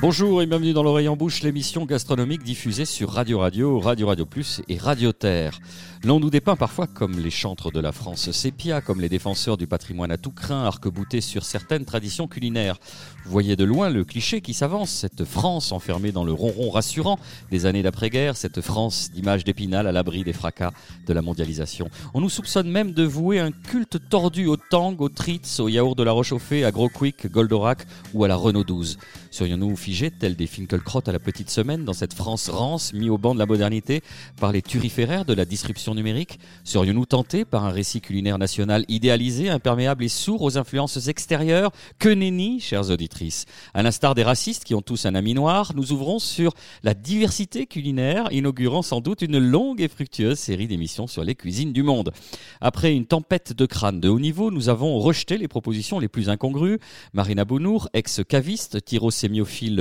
Bonjour et bienvenue dans l'oreille en bouche, l'émission gastronomique diffusée sur Radio Radio, Radio Radio Plus et Radio Terre. L'on nous dépeint parfois comme les chantres de la France sépia, comme les défenseurs du patrimoine à tout craint, arc-boutés sur certaines traditions culinaires. Vous voyez de loin le cliché qui s'avance, cette France enfermée dans le ronron rassurant des années d'après-guerre, cette France d'image d'épinal à l'abri des fracas de la mondialisation. On nous soupçonne même de vouer un culte tordu au tang, au tritz, au yaourt de la Rochauffée, à Gros Quick, Goldorak ou à la Renault 12. Serions-nous figés, tels des Finkelkraut à la petite semaine, dans cette France rance, mis au banc de la modernité par les turiféraires de la disruption numérique? Serions-nous tentés par un récit culinaire national idéalisé, imperméable et sourd aux influences extérieures? Que nenni, chères auditrices? À l'instar des racistes qui ont tous un ami noir, nous ouvrons sur la diversité culinaire, inaugurant sans doute une longue et fructueuse série d'émissions sur les cuisines du monde. Après une tempête de crâne de haut niveau, nous avons rejeté les propositions les plus incongrues. Marina Bounour, ex-caviste, tiro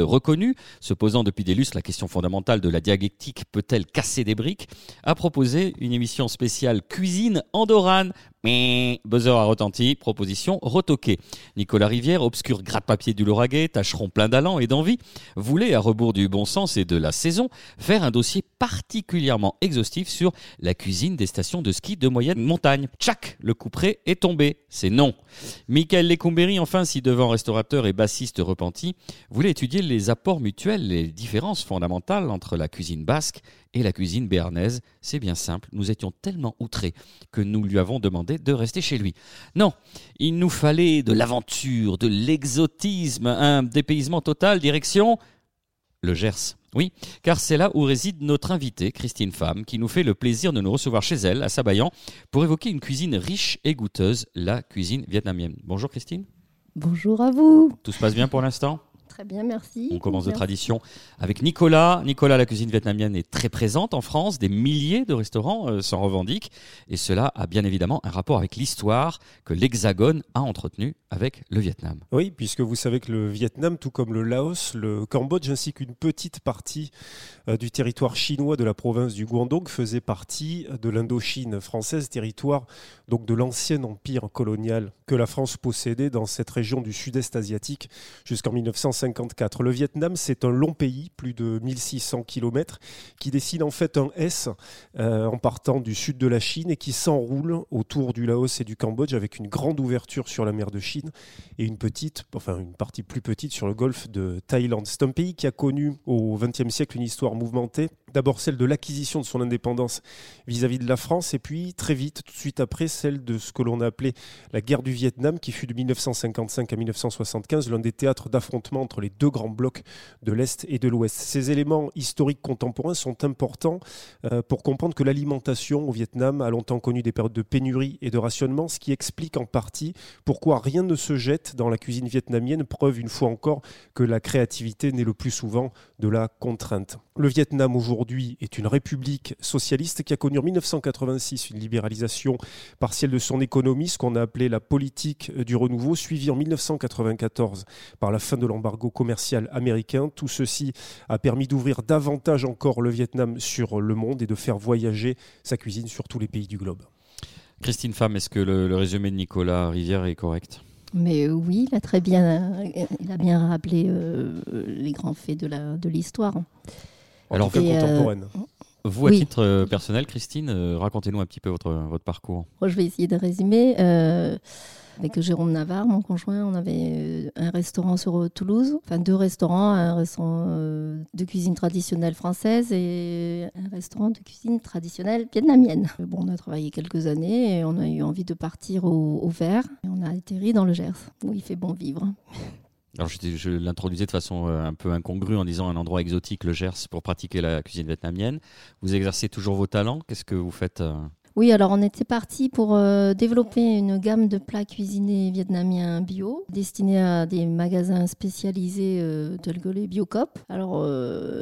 reconnu, se posant depuis des lustres la question fondamentale de la dialectique peut-elle casser des briques, a proposé une émission spéciale cuisine andorane buzzer a retenti, proposition retoquée. Nicolas Rivière, obscur gratte-papier du Lauragais, tâcheron plein d'allant et d'envie, voulait, à rebours du bon sens et de la saison, faire un dossier particulièrement exhaustif sur la cuisine des stations de ski de moyenne montagne. Tchac Le couperet est tombé. C'est non. Michael Lecomberi, enfin, si devant restaurateur et bassiste repenti, voulait étudier les apports mutuels, les différences fondamentales entre la cuisine basque et la cuisine béarnaise. C'est bien simple, nous étions tellement outrés que nous lui avons demandé de rester chez lui. Non, il nous fallait de l'aventure, de l'exotisme, un dépaysement total, direction le Gers. Oui, car c'est là où réside notre invitée, Christine Femme, qui nous fait le plaisir de nous recevoir chez elle, à Sabayan, pour évoquer une cuisine riche et goûteuse, la cuisine vietnamienne. Bonjour Christine. Bonjour à vous. Tout se passe bien pour l'instant? Très bien, merci. On commence de tradition avec Nicolas. Nicolas, la cuisine vietnamienne est très présente en France. Des milliers de restaurants euh, s'en revendiquent. Et cela a bien évidemment un rapport avec l'histoire que l'Hexagone a entretenue avec le Vietnam. Oui, puisque vous savez que le Vietnam, tout comme le Laos, le Cambodge, ainsi qu'une petite partie euh, du territoire chinois de la province du Guangdong, faisait partie de l'Indochine française, territoire donc de l'ancien empire colonial que la France possédait dans cette région du sud-est asiatique jusqu'en 1950. Le Vietnam, c'est un long pays, plus de 1600 km, qui dessine en fait un S euh, en partant du sud de la Chine et qui s'enroule autour du Laos et du Cambodge avec une grande ouverture sur la mer de Chine et une petite, enfin une partie plus petite sur le golfe de Thaïlande. C'est un pays qui a connu au XXe siècle une histoire mouvementée D'abord celle de l'acquisition de son indépendance vis-à-vis de la France et puis très vite, tout de suite après, celle de ce que l'on a appelé la guerre du Vietnam qui fut de 1955 à 1975 l'un des théâtres d'affrontement entre les deux grands blocs de l'Est et de l'Ouest. Ces éléments historiques contemporains sont importants euh, pour comprendre que l'alimentation au Vietnam a longtemps connu des périodes de pénurie et de rationnement, ce qui explique en partie pourquoi rien ne se jette dans la cuisine vietnamienne, preuve une fois encore que la créativité naît le plus souvent de la contrainte. Le Vietnam aujourd'hui aujourd'hui est une république socialiste qui a connu en 1986 une libéralisation partielle de son économie, ce qu'on a appelé la politique du renouveau, suivie en 1994 par la fin de l'embargo commercial américain. Tout ceci a permis d'ouvrir davantage encore le Vietnam sur le monde et de faire voyager sa cuisine sur tous les pays du globe. Christine Femme, est-ce que le, résumé de Nicolas Rivière est correct? Mais oui, il a très bien, il a bien rappelé euh, les grands faits de l'histoire. De alors, contemporaine. Euh, vous, à titre euh, personnel, Christine, euh, racontez-nous un petit peu votre, votre parcours. Je vais essayer de résumer. avec Jérôme Navarre, mon conjoint, on avait un restaurant sur Toulouse, enfin deux restaurants, un restaurant de cuisine traditionnelle française et un restaurant de cuisine traditionnelle vietnamienne. Bon, on a travaillé quelques années et on a eu envie de partir au, au Vert. Et on a atterri dans le Gers, où il fait bon vivre. Alors je, l'introduisais de façon euh, un peu incongrue en disant un endroit exotique, le Gers, pour pratiquer la cuisine vietnamienne. Vous exercez toujours vos talents. Qu'est-ce que vous faites euh? Oui, alors on était parti pour euh, développer une gamme de plats cuisinés vietnamiens bio, destinés à des magasins spécialisés tels que les Biocop. Alors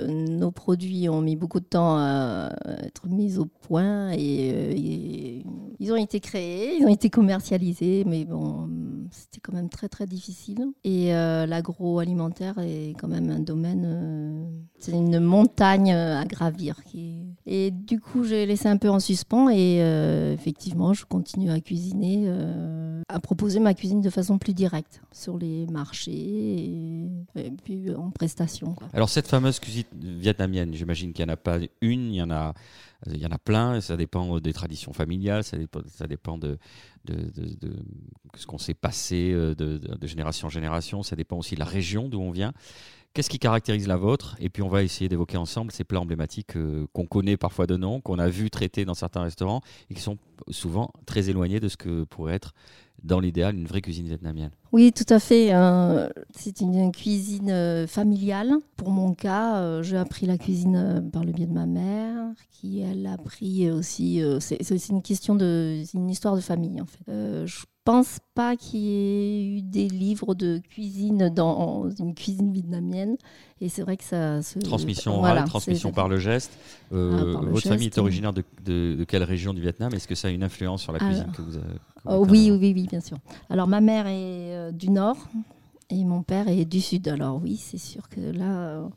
nos produits ont mis beaucoup de temps à être mis au point et, ils ont été créés, ils ont été commercialisés, mais bon, c'était quand même très très difficile. Et l'agroalimentaire est quand même un domaine, c'est une montagne à gravir. Et du coup, j'ai laissé un peu en suspens et euh, effectivement, je continue à cuisiner, euh, à proposer ma cuisine de façon plus directe sur les marchés et, puis en prestation. Alors cette fameuse cuisine vietnamienne, j'imagine qu'il n'y en a pas une, il y en a, il y en a plein, ça dépend des traditions familiales, ça dépend, de, de, ce qu'on s'est passé euh, de génération en génération, ça dépend aussi de la région d'où on vient. Qu'est-ce qui caractérise la vôtre? Et puis on va essayer d'évoquer ensemble ces plats emblématiques euh, qu'on connaît parfois de nom, qu'on a vu traités dans certains restaurants et qui sont souvent très éloignés de ce que pourrait être dans l'idéal une vraie cuisine vietnamienne. Oui, tout à fait. euh, c'est une cuisine euh, familiale. Pour mon cas, euh, j'ai appris la cuisine euh, par le biais de ma mère, qui elle a appris aussi. c'est aussi une question de, une histoire de famille en fait. Je pense pas qu'il y ait eu des livres de cuisine dans une cuisine vietnamienne. Et c'est vrai que ça se Transmission orale, voilà, transmission par le geste. Euh, Ah, par le votre famille est originaire de, de- de quelle région du Vietnam? Est-ce que ça a une influence sur la Alors, cuisine que vous avez Oh, oui, oui, oui, bien sûr. Alors ma mère est euh, du nord et mon père est du sud. Alors oui, c'est sûr que là, euh,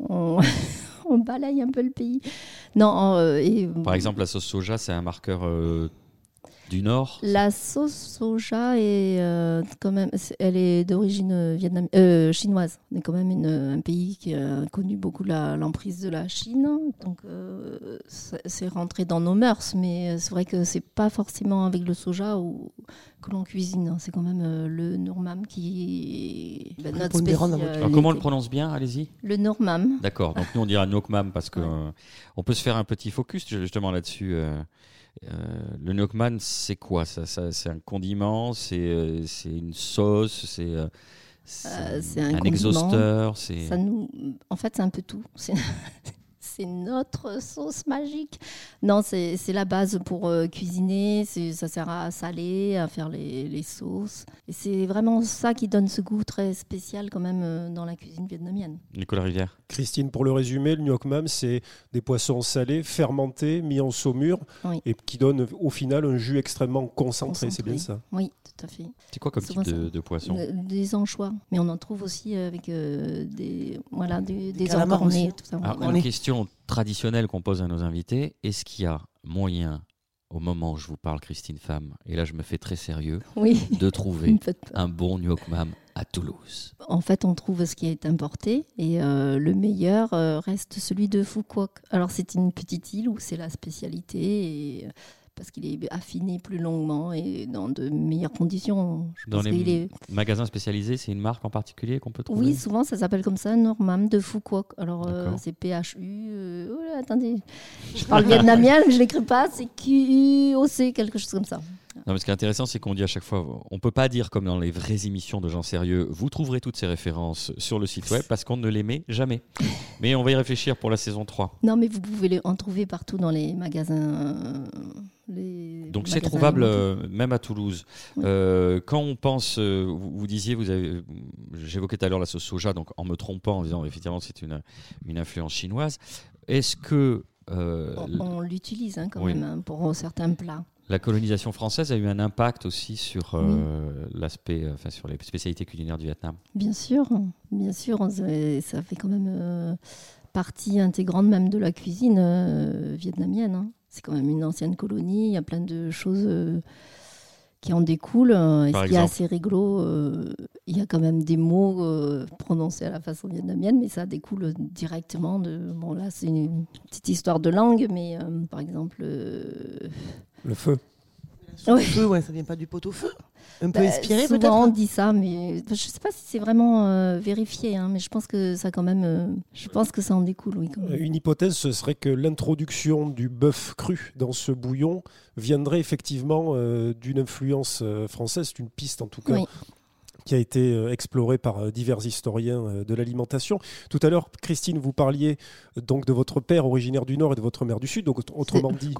on, balaye un peu le pays. Non, euh, Par exemple, la sauce soja, c'est un marqueur du Nord. La sauce soja est euh, quand même, elle est d'origine euh, vietnam- euh, chinoise. On est quand même une- un pays qui a connu beaucoup l'emprise de la Chine, donc euh, c'est rentré dans nos mœurs. Mais c'est vrai que c'est pas forcément avec le soja ou, que l'on cuisine. C'est quand même euh, le normam qui est notre spécialité. Alors, comment on le prononce bien? Allez-y. Le normam. D'accord. Donc nous on dira Nokmam parce que Ouais. euh, on peut se faire un petit focus justement là-dessus. Euh, le Nokman, c'est quoi? Ça, ça C'est un condiment, c'est euh, une sauce, c'est euh, c'est un exhausteur, Ça nous... En fait, c'est un peu tout. C'est... notre sauce magique. Non, c'est, la base pour euh, cuisiner. Ça sert à saler, à faire les, les sauces. Et c'est vraiment ça qui donne ce goût très spécial quand même euh, dans la cuisine vietnamienne. Nicolas Rivière? Christine, pour le résumer, le nuoc mam, c'est des poissons salés, fermentés, mis en saumure, Oui. et qui donnent au final un jus extrêmement concentré. C'est bien ça. Oui, tout à fait. C'est quoi comme type de, poisson? Euh, Des anchois. Mais on en trouve aussi avec euh, des, voilà, des, encornés, tout ça. Alors, une est- question traditionnelle qu'on pose à nos invités est-ce qu'il y a moyen, au moment où je vous parle, Christine Femme, et là je me fais très sérieux, Oui. de trouver un bon Nyokmam à Toulouse En fait, on trouve ce qui est importé et euh, le meilleur euh, reste celui de Foucault. Alors, c'est une petite île où c'est la spécialité et, euh, parce qu'il est affiné plus longuement et dans de meilleures conditions. Je Dans pense les est- magasins spécialisés, c'est une marque en particulier qu'on peut trouver Oui, souvent ça s'appelle comme ça, Normam de Foucault. Alors, euh, c'est PHU. euh, oh là, attendez, je parle vietnamien, mais je l'écris pas. C'est QOC, quelque chose comme ça. Non, mais ce qui est intéressant, c'est qu'on dit à chaque fois, on peut pas dire comme dans les vraies émissions de gens sérieux, vous trouverez toutes ces références sur le site web parce qu'on ne les met jamais. Mais on va y réfléchir pour la saison 3. Non, mais vous pouvez les- en trouver partout dans les magasins. les Donc c'est trouvable euh, même à Toulouse. Oui. Euh, quand on pense, euh, vous, vous disiez, vous avez, j'évoquais tout à l'heure la sauce soja, donc en me trompant en disant effectivement c'est une, une influence chinoise. Est-ce que On, on l'utilise hein, quand Oui. même hein, pour certains plats. La colonisation française a eu un impact aussi sur euh, l'aspect, euh, enfin sur les spécialités culinaires du Vietnam Bien sûr, bien sûr, ça fait quand même euh, partie intégrante même de la cuisine euh, vietnamienne. hein. C'est quand même une ancienne colonie, il y a plein de choses qui en découlent. Et Par ce qui est exemple assez rigolo, il y a quand même des mots prononcés à la façon vietnamienne, mais ça découle directement de... Bon là, c'est une petite histoire de langue, mais par exemple... Le feu. Oui. Feu, ouais, ça vient pas du pot au feu Un peu Bah, inspiré peut-être on dit ça, mais je ne sais pas si c'est vraiment euh, vérifié, hein, mais je pense que ça quand même, euh, je pense que ça en découle, oui. Quand même. Une hypothèse, ce serait que l'introduction du bœuf cru dans ce bouillon viendrait effectivement euh, d'une influence française. C'est une piste en tout cas Oui. Qui a été euh, explorée par euh, divers historiens euh, de l'alimentation. Tout à l'heure, Christine, vous parliez donc de votre père originaire du Nord et de votre mère du Sud. Donc autrement dit,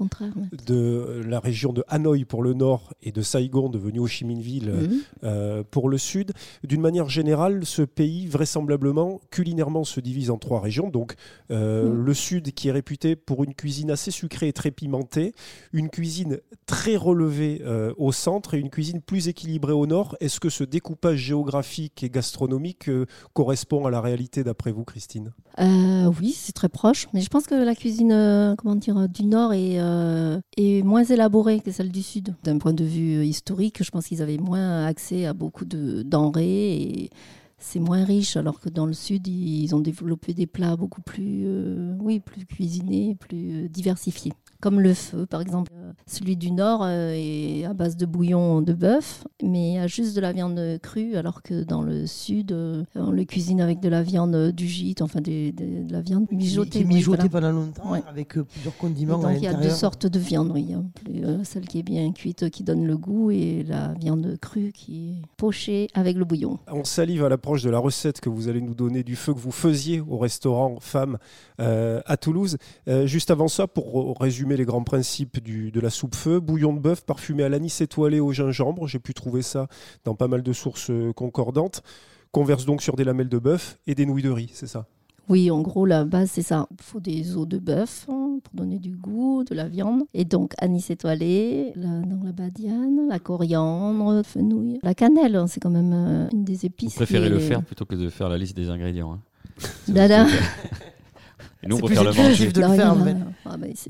de la région de Hanoï pour le nord et de Saigon devenu Ho Chi Minh Ville Mhm. euh, pour le sud. D'une manière générale, ce pays, vraisemblablement, culinairement, se divise en trois régions. Donc, euh, Mm. le sud qui est réputé pour une cuisine assez sucrée et très pimentée, une cuisine très relevée euh, au centre et une cuisine plus équilibrée au nord. Est-ce que ce découpage géographique et gastronomique euh, correspond à la réalité d'après vous, Christine? Euh, oui, c'est très proche, mais je pense que la cuisine euh, comment dire, du Nord est, est moins élaborée que celle du Sud. D'un point de vue historique, je pense qu'ils avaient moins accès à beaucoup de denrées et c'est moins riche, alors que dans le Sud, ils ont développé des plats beaucoup plus, oui, plus cuisinés, plus diversifiés. Comme le feu, par exemple. Euh, Celui du Nord euh, est à base de bouillon de bœuf, mais il y a juste de la viande crue, alors que dans le Sud, euh, on le cuisine avec de la viande du gîte, enfin des- des- de la viande mijotée. Qui oui, voilà. pendant longtemps Ouais. avec plusieurs condiments donc il y a deux sortes de viande, oui. hein. Celle qui est bien cuite, qui donne le goût, et la viande crue qui est pochée avec le bouillon. On salive à l'approche de la recette que vous allez nous donner du feu que vous faisiez au restaurant Femmes euh, à Toulouse. Euh, juste avant ça, pour résumer les grands principes du- de la soupe feu, bouillon de bœuf parfumé à l'anis étoilé au gingembre. J'ai pu trouver ça dans pas mal de sources euh, concordantes. Qu'on verse donc sur des lamelles de bœuf et des nouilles de riz, c'est ça? Oui, en gros, la base, c'est ça. Il faut des os de bœuf hein, pour donner du goût, de la viande. Et donc, anis étoilé, la, donc la badiane, la coriandre, fenouil. La cannelle, hein, c'est quand même euh, une des Vous épices. préférez qui le faire plutôt que de faire la liste des ingrédients. hein. Dada. Et nous, on préfère le manger. de le faire, en fait. Ah, bah, c'est-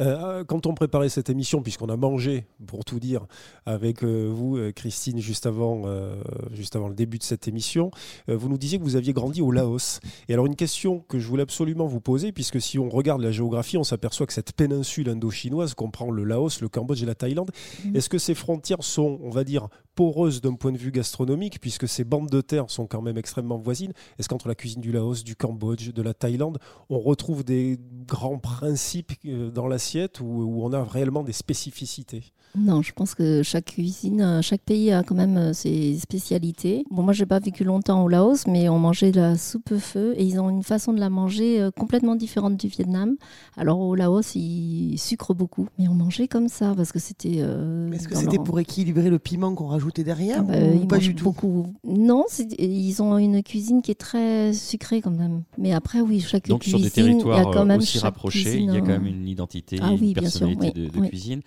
Euh, Nicolas quand on préparait cette émission, puisqu'on a mangé, pour tout dire, avec euh, vous, euh, Christine, juste avant, euh, juste avant le début de cette émission, vous nous disiez que vous aviez grandi au Laos. Et alors une question que je voulais absolument vous poser, puisque si on regarde la géographie, on s'aperçoit que cette péninsule indo-chinoise comprend le Laos, le Cambodge et la Thaïlande. Mhm. Est-ce que ces frontières sont, on va dire, poreuses d'un point de vue gastronomique, puisque ces bandes de terre sont quand même extrêmement voisines Est-ce qu'entre la cuisine du Laos, du Cambodge, de la Thaïlande, on retrouve des grands principes euh, dans l'assiette ou où on a réellement des spécificités? Non, je pense que chaque cuisine, chaque pays a quand même euh, ses spécialités. Bon, moi, j'ai pas vécu longtemps au Laos, mais on mangeait de la soupe feu et ils ont une façon de la manger euh, complètement différente du Vietnam. Alors au Laos, ils sucrent beaucoup, mais on mangeait comme ça parce que c'était. euh, Est-ce que c'était leur- pour équilibrer le piment qu'on derrière Ah bah, ou ils pas du tout beaucoup. Non, ils ont une cuisine qui est très sucrée quand même. Mais après, oui, chaque Donc sur cuisine, des il y a territoires quand euh, même aussi rapprochés, il y a cuisine, quand même euh, une identité, Ah oui, une bien sûr, personnalité oui, de, de oui. cuisine.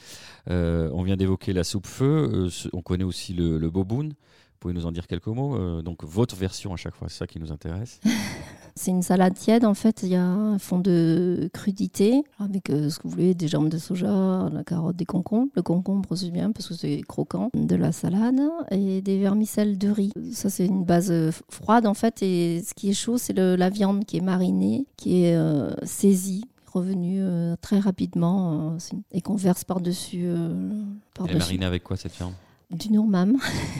Euh, on vient d'évoquer la soupe feu, euh, ce- on connaît aussi le, le boboon. Vous pouvez nous en dire quelques mots Euh, Donc votre version à chaque fois, c'est ça qui nous intéresse. C'est une salade tiède, en fait. Il y a un fond de crudité avec euh, ce que vous voulez, des jambes de soja, la carotte, des concombres. Le concombre, c'est bien parce que c'est croquant. De la salade et des vermicelles de riz. Ça, c'est une base euh, froide, en fait. Et ce qui est chaud, c'est la viande qui est marinée, qui est euh, saisie revenue euh, très rapidement et qu'on verse par-dessus euh, Elle est marinée avec quoi cette viande? Du nourmam.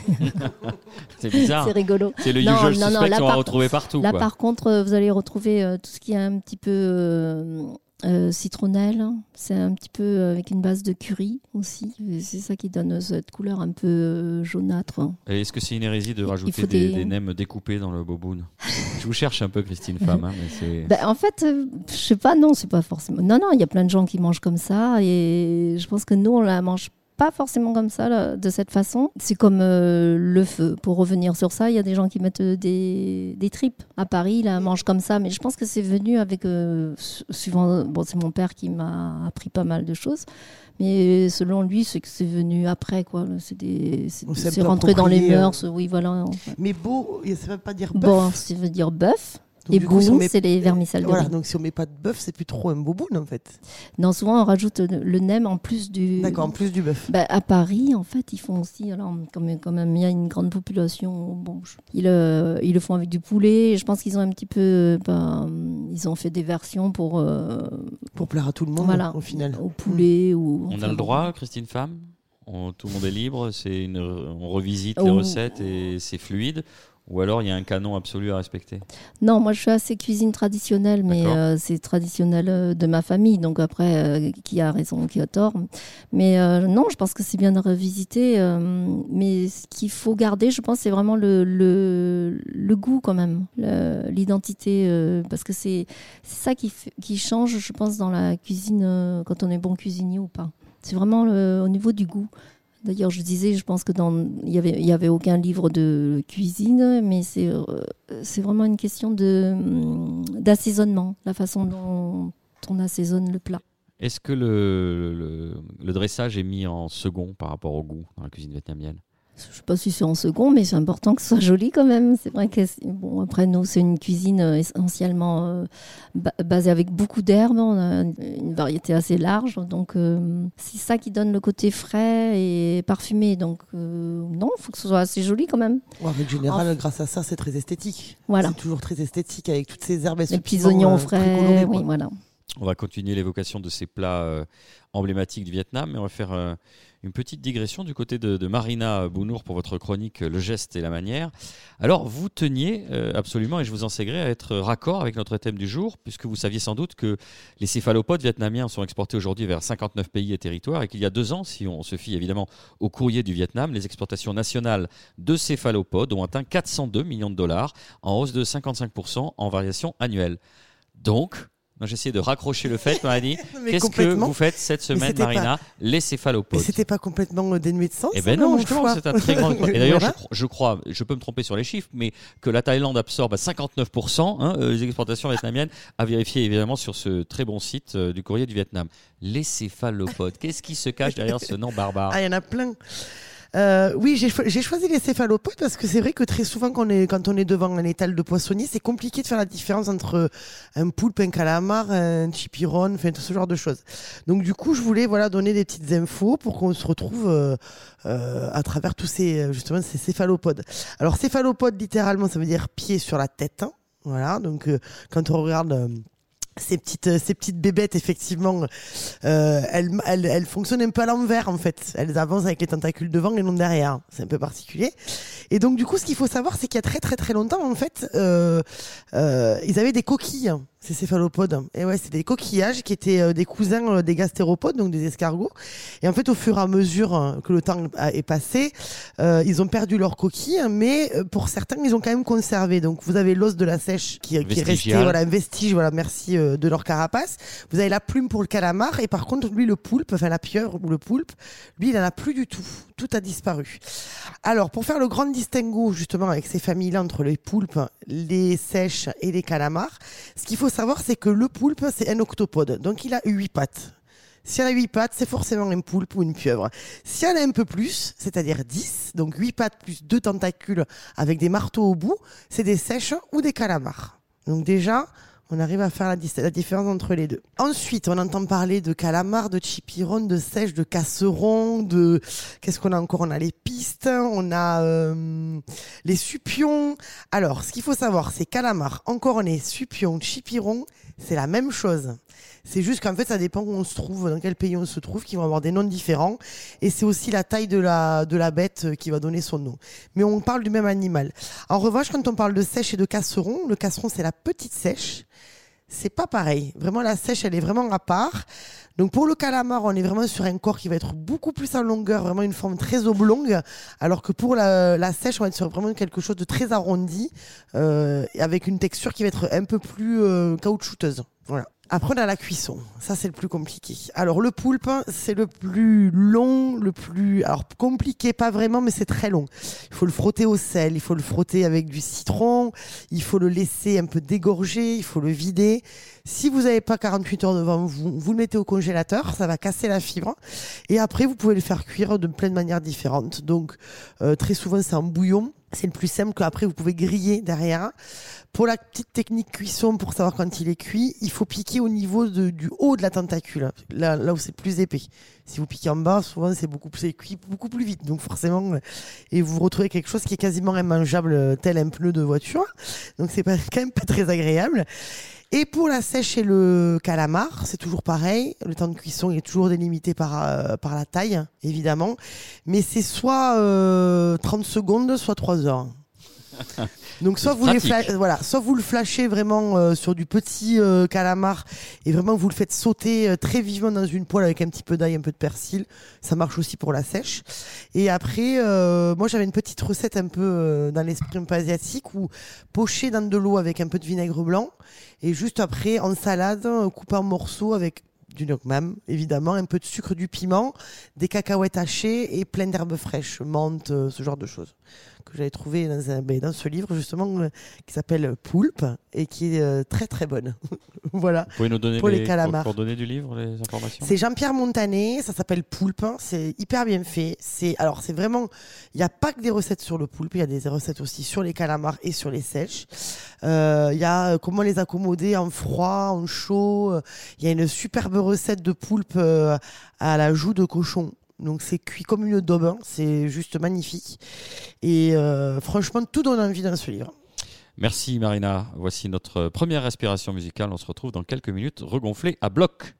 C'est bizarre. c'est rigolo. C'est le Non, usual non, suspect qu'on va retrouver partout. Là, quoi. par contre, euh, vous allez retrouver euh, tout ce qui est un petit peu euh, euh, citronnelle. C'est un petit peu avec une base de curry aussi. C'est ça qui donne cette couleur un peu jaunâtre. Et Est-ce que c'est une hérésie de rajouter des, des- des nems découpés dans le boboon? Je vous cherche un peu, Christine Femme, hein, mais. Ben, en fait, je sais pas, non, c'est pas forcément. Non, non, il y a plein de gens qui mangent comme ça. Et je pense que nous, on la mange pas forcément comme ça, là, de cette façon. C'est comme euh, le feu. Pour revenir sur ça, il y a des gens qui mettent euh, des, des tripes. À Paris, la mangent comme ça. Mais je pense que c'est venu avec. euh, su- suivant, bon, c'est mon père qui m'a appris pas mal de choses. Mais selon lui, c'est que c'est venu après, quoi. C'est rentré dans les mœurs. Oui, voilà. en fait. Mais beau, ça veut pas dire bœuf. Bon, ça veut dire bœuf. Boum, met- c'est les vermicelles de Voilà, riz. donc si on met pas de bœuf, c'est plus trop un boboon en fait. Non, souvent on rajoute le nem en plus du. D'accord, en plus du bœuf. Bah, à Paris, en fait, ils font aussi. Alors, comme quand même, il y a une grande population. Bon, je- ils, euh, ils le font avec du poulet. Je pense qu'ils ont un petit peu. euh, bah, ils ont fait des versions pour. euh, Pour plaire à tout le monde voilà. au final. Au poulet ou. On enfin, a le droit, Christine Femme? On- Tout le monde est libre, c'est une, on revisite les Oh. recettes et c'est fluide Ou alors il y a un canon absolu à respecter Non, moi je suis assez cuisine traditionnelle, mais euh, c'est traditionnel euh, de ma famille. Donc après, euh, qui a raison, qui a tort. Mais euh, non, je pense que c'est bien de revisiter. mais ce qu'il faut garder, je pense, c'est vraiment le, le, le goût quand même, l'identité. parce que c'est ça qui, change, je pense, dans la cuisine, quand on est bon cuisinier ou pas. C'est vraiment le- au niveau du goût. D'ailleurs, je disais, je pense que dans il y avait il y avait aucun livre de cuisine, mais c'est euh, c'est vraiment une question de hum, d'assaisonnement, la façon dont on assaisonne le plat. Est-ce que le, le, le dressage est mis en second par rapport au goût dans la cuisine vietnamienne? Je sais pas si c'est en second, mais c'est important que ce soit joli quand même. C'est vrai que bon après nous c'est une cuisine euh, essentiellement euh, basée avec beaucoup d'herbes. On a une variété assez large, donc euh, c'est ça qui donne le côté frais et parfumé. Donc non, il faut que ce soit assez joli quand même. en général, grâce à ça, c'est très esthétique. Voilà. C'est toujours très esthétique avec toutes ces herbes. Et Les petits oignons frais. oui, voilà. On va continuer l'évocation de ces plats emblématiques du Vietnam, mais on va faire une petite digression du côté de, Marina Bounour pour votre chronique Le geste et la manière. Alors, vous teniez euh, absolument, et je vous en à être raccord avec notre thème du jour, puisque vous saviez sans doute que les céphalopodes vietnamiens sont exportés aujourd'hui vers 59 pays et territoires, et qu'il y a deux ans, si on se fie évidemment au courrier du Vietnam, les exportations nationales de céphalopodes ont atteint 402 millions de dollars, en hausse de 55% en variation annuelle. Donc, moi, j'essaie de raccrocher le fait, Marina. Qu'est-ce que vous faites cette semaine, Marina Les céphalopodes. Mais c'était pas complètement euh, dénué de sens. Eh ben non, justement, c'est un très grand. Et d'ailleurs, je, crois, je peux me tromper sur les chiffres, mais que la Thaïlande absorbe à 59% hein, euh, les exportations vietnamiennes, à vérifier évidemment sur ce très bon site euh, du courrier du Vietnam. Les céphalopodes. Qu'est-ce qui se cache derrière ce nom barbare? Ah, il y en a plein. Euh, oui, j'ai choisi les céphalopodes parce que c'est vrai que très souvent, quand on, est, quand on est devant un étal de poissonnier, c'est compliqué de faire la différence entre un poulpe, un calamar, un chipiron, enfin tout ce genre de choses. Donc du coup, je voulais voilà donner des petites infos pour qu'on se retrouve euh, euh, à travers tous ces justement ces céphalopodes. Alors céphalopodes, littéralement, ça veut dire pied sur la tête. Hein. voilà. Donc quand on regarde ces petites euh, ces petites bébêtes effectivement euh, elles, elles, elles fonctionnent un peu à l'envers en fait. Elles avancent avec les tentacules devant et non derrière. C'est un peu particulier. Et donc du coup ce qu'il faut savoir c'est qu'il y a très très très longtemps en fait euh, euh, ils avaient des coquilles ces céphalopodes. Et ouais, c'est des coquillages qui étaient euh, des cousins euh, des gastéropodes, donc des escargots. Et en fait, au fur et à mesure euh, que le temps est passé, ils ont perdu leurs coquilles, mais pour certains, ils ont quand même conservé. Donc, vous avez l'os de la sèche qui, qui est resté, voilà, un vestige, voilà, merci de leur carapace. Vous avez la plume pour le calamar, et par contre, lui, le poulpe, enfin la pieuvre ou le poulpe, lui, il en a plus du tout. Tout a disparu. Alors, pour faire le grand distinguo justement avec ces familles-là entre les poulpes, les sèches et les calamars, ce qu'il faut savoir, c'est que le poulpe, c'est un octopode. Donc, il a huit pattes. Si elle a huit pattes, c'est forcément un poulpe ou une pieuvre. Si elle a un peu plus, c'est-à-dire 10, donc huit pattes plus deux tentacules avec des marteaux au bout, c'est des sèches ou des calamars. Donc déjà, on arrive à faire la, différence entre les deux. Ensuite, on entend parler de calamars, de chipiron, de sèches, de casseron, de qu'est-ce qu'on a encore? On a les pistes, on a euh, les supions. Alors, ce qu'il faut savoir, c'est calamar, encore on est supion, chipiron, c'est la même chose. C'est juste qu'en fait, ça dépend où on se trouve, dans quel pays on se trouve, qui vont avoir des noms différents. Et c'est aussi la taille de la, de la bête euh, qui va donner son nom. Mais on parle du même animal. En revanche, quand on parle de sèche et de casseron, le casseron, c'est la petite sèche. C'est pas pareil. Vraiment, la sèche, elle est vraiment à part. Donc pour le calamar, on est vraiment sur un corps qui va être beaucoup plus en longueur, vraiment une forme très oblongue, alors que pour la, sèche, on va être sur vraiment quelque chose de très arrondi, euh, avec une texture qui va être un peu plus euh, caoutchouteuse. Voilà. Après, on a la cuisson. Ça, c'est le plus compliqué. Alors, le poulpe, c'est le plus long, le plus. Alors, compliqué, pas vraiment, mais c'est très long. Il faut le frotter au sel, il faut le frotter avec du citron, il faut le laisser un peu dégorger, il faut le vider. Si vous n'avez pas 48 heures devant vous, vous le mettez au congélateur, ça va casser la fibre. Et après, vous pouvez le faire cuire de plein de manières différentes. Donc, euh, très souvent, c'est en bouillon. C'est le plus simple qu'après vous pouvez griller derrière. Pour la petite technique cuisson, pour savoir quand il est cuit, il faut piquer au niveau du haut de la tentacule, là, où c'est plus épais. Si vous piquez en bas, souvent c'est beaucoup plus cuit beaucoup plus vite. Donc forcément, euh, et vous retrouvez quelque chose qui est quasiment immangeable, euh, tel un pneu de voiture. Donc c'est quand même pas très agréable. Et pour la sèche et le calamar, c'est toujours pareil. Le temps de cuisson est toujours délimité par, euh, par la taille, évidemment. Mais c'est soit 30 euh, secondes, soit 3 heures. Donc soit vous, les voilà, soit vous le flashez vraiment euh, sur du petit calamar et vraiment vous le faites sauter très vivement dans une poêle avec un petit peu d'ail, un peu de persil. Ça marche aussi pour la sèche. Et après, moi j'avais une petite recette un peu dans l'esprit un peu asiatique où pocher dans de l'eau avec un peu de vinaigre blanc et juste après, en salade, coupé en morceaux avec du même évidemment, un peu de sucre, du piment, des cacahuètes hachées et plein d'herbes fraîches, menthe, euh, ce genre de choses. Que j'avais trouvée dans, un- ben, dans ce livre justement euh, qui s'appelle Poulpe et qui est euh, très très bonne. voilà. Vous pouvez nous donner Pour les les, calamars. coordonnées du livre, les informations? C'est Jean-Pierre Montané, ça s'appelle Poulpe, c'est hyper bien fait. C'est alors c'est vraiment, il n'y a pas que des recettes sur le poulpe, il y a des recettes aussi sur les calamars et sur les sèches. Euh, Il y a comment les accommoder en froid, en chaud. Il y a une superbe recette de poulpe à la joue de cochon. Donc c'est cuit comme une daube, hein, c'est juste magnifique. Et euh, franchement, tout donne envie dans ce livre. Merci Marina. Voici notre première respiration musicale. On se retrouve dans quelques minutes, regonflé à bloc.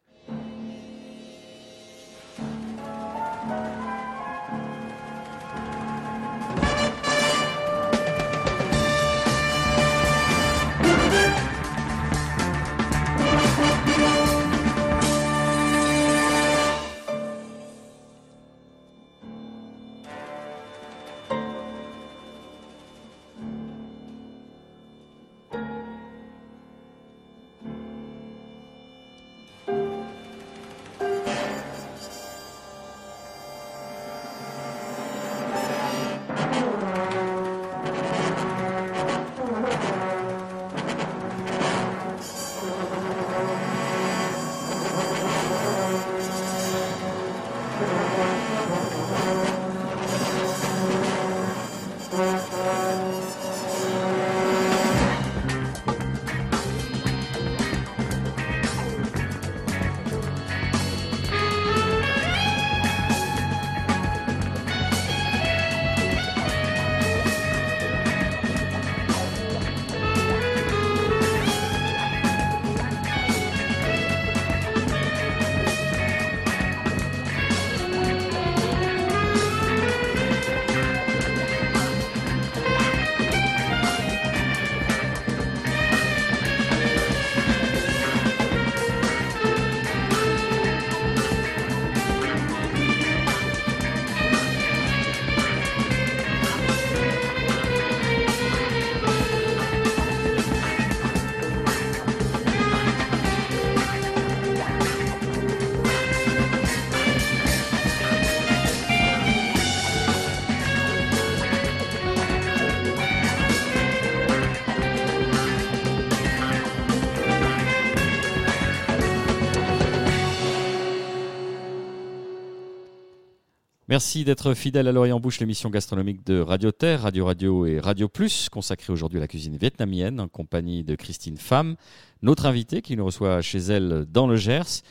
Merci d'être fidèle à l'Orient Bouche, l'émission gastronomique de Radio Terre, Radio Radio et Radio Plus, consacrée aujourd'hui à la cuisine vietnamienne, en compagnie de Christine Pham, notre invitée qui nous reçoit chez elle dans le Gers.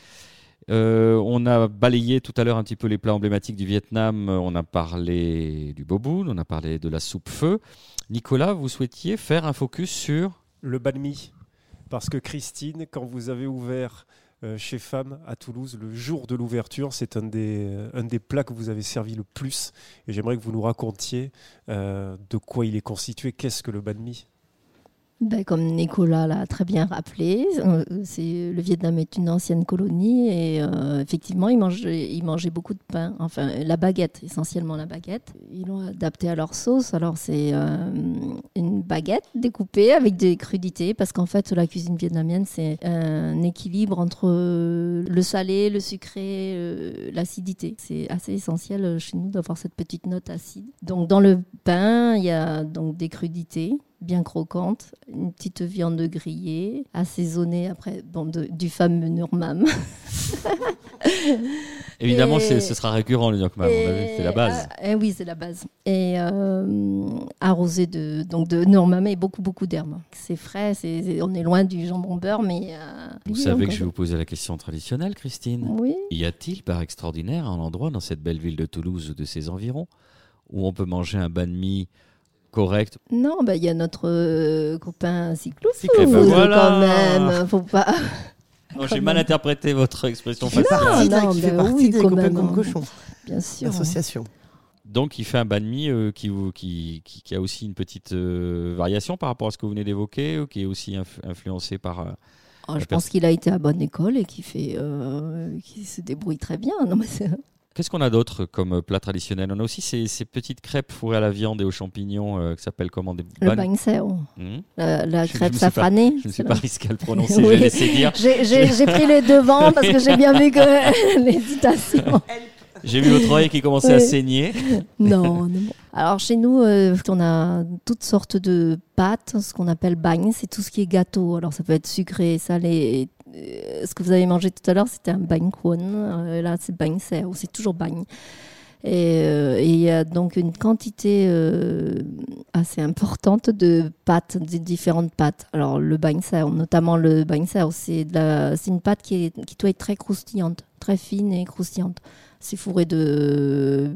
Euh, on a balayé tout à l'heure un petit peu les plats emblématiques du Vietnam. On a parlé du boboon, on a parlé de la soupe feu. Nicolas, vous souhaitiez faire un focus sur Le banh mi. Parce que Christine, quand vous avez ouvert chez Femme à Toulouse, le jour de l'ouverture, c'est un des, euh, un des plats que vous avez servi le plus. Et j'aimerais que vous nous racontiez euh, de quoi il est constitué, qu'est-ce que le banh Ben, comme Nicolas l'a très bien rappelé, c'est, le Vietnam est une ancienne colonie et euh, effectivement, ils mangeaient, beaucoup de pain, enfin la baguette, essentiellement la baguette. Ils l'ont adapté à leur sauce. Alors, c'est euh, une baguette découpée avec des crudités parce qu'en fait, la cuisine vietnamienne, c'est un équilibre entre euh, le salé, le sucré, l'acidité. C'est assez essentiel chez nous d'avoir cette petite note acide. Donc, dans le pain, il y a donc des crudités bien croquantes, une petite viande grillée, assaisonnée après bon, de- du fameux Nurmam. Évidemment, Et- ce sera récurrent, le vu, c'est la base. Ah, eh oui, c'est la base. Et euh, arrosé de, donc de Nurmam et beaucoup, beaucoup d'herbes. C'est frais, c'est, on est loin du jambon beurre, mais... euh, Vous savez que je vais vous poser la question traditionnelle, Christine. Oui. Y a-t-il par extraordinaire un endroit dans cette belle ville de Toulouse ou de ses environs où on peut manger un banh mi correct Non, bah, il y a notre euh, copain ben voilà. quand même. Faut pas... Non, j'ai mal interprété votre expression Qui fait facile. partie, non, qui fait mais partie oui, des copains comme cochons, Bien sûr. l'association. Donc, il fait un banh mi euh, qui, qui, qui, qui a aussi une petite euh, variation par rapport à ce que vous venez d'évoquer, ou qui est aussi inf- influencé par. euh, Ah, je pense qu'il a été à bonne école et qu'il fait, euh, qu'il se débrouille très bien. Non, mais c'est- Qu'est-ce qu'on a d'autre comme plat traditionnel? On a aussi ces, ces petites crêpes fourrées à la viande et aux champignons euh, qui s'appellent comment? Des le seo, Hmm? La, la Je- je crêpe pas- safranée. Je ne suis pas risqué à le prononcer, Oui. je vais laisser dire. J'ai pris les devants parce que j'ai bien vu que l'hésitation. J'ai vu votre oreille qui commençait à saigner. non, non. Alors chez nous, euh, on a toutes sortes de pâtes, ce qu'on appelle bagne, c'est tout ce qui est gâteau. Alors ça peut être sucré, salé. Euh, ce que vous avez mangé tout à l'heure, c'était un bagne kwon. Euh, là, c'est bagne serre, c'est toujours. Et euh, et il y a donc une quantité euh, assez importante de pâtes, de différentes pâtes. Alors le bagne serre, notamment le bagne serre, c'est une pâte qui, est, qui doit être très croustillante, très fine et croustillante. C'est fourré de,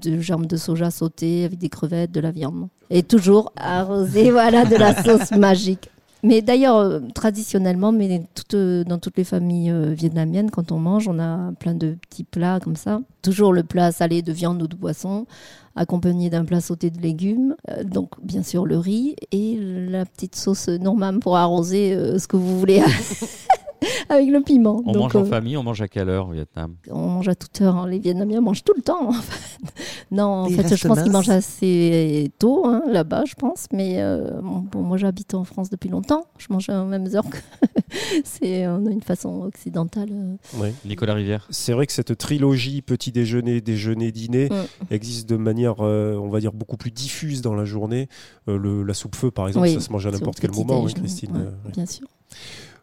de germes de soja sautés avec des crevettes, de la viande. Et toujours arrosé voilà, de la sauce magique. Mais d'ailleurs, euh, traditionnellement, mais toutes, euh, dans toutes les familles euh, vietnamiennes, quand on mange, on a plein de petits plats comme ça. Toujours le plat salé de viande ou de poisson, accompagné d'un plat sauté de légumes. Donc, bien sûr, le riz et la petite sauce normale pour arroser ce que vous voulez avec le piment. On Donc, mange en euh, famille, on mange à quelle heure au Vietnam? on mange à toute heure. hein. Les Vietnamiens mangent tout le temps. en fait. Non, en Ils fait, je pense qu'ils mangent assez tôt hein, là-bas, je pense. Mais euh, bon, bon, moi, j'habite en France depuis longtemps. Je mange aux mêmes heures que. C'est on a une façon occidentale. euh. Ouais. Nicolas Rivière C'est vrai que cette trilogie petit déjeuner, déjeuner, dîner Mm. existe de manière, euh, on va dire, beaucoup plus diffuse dans la journée. Euh, le- la soupe feu, par exemple, Oui, ça se mange à n'importe quel moment, hein, Christine. ouais, euh, ouais. Bien sûr.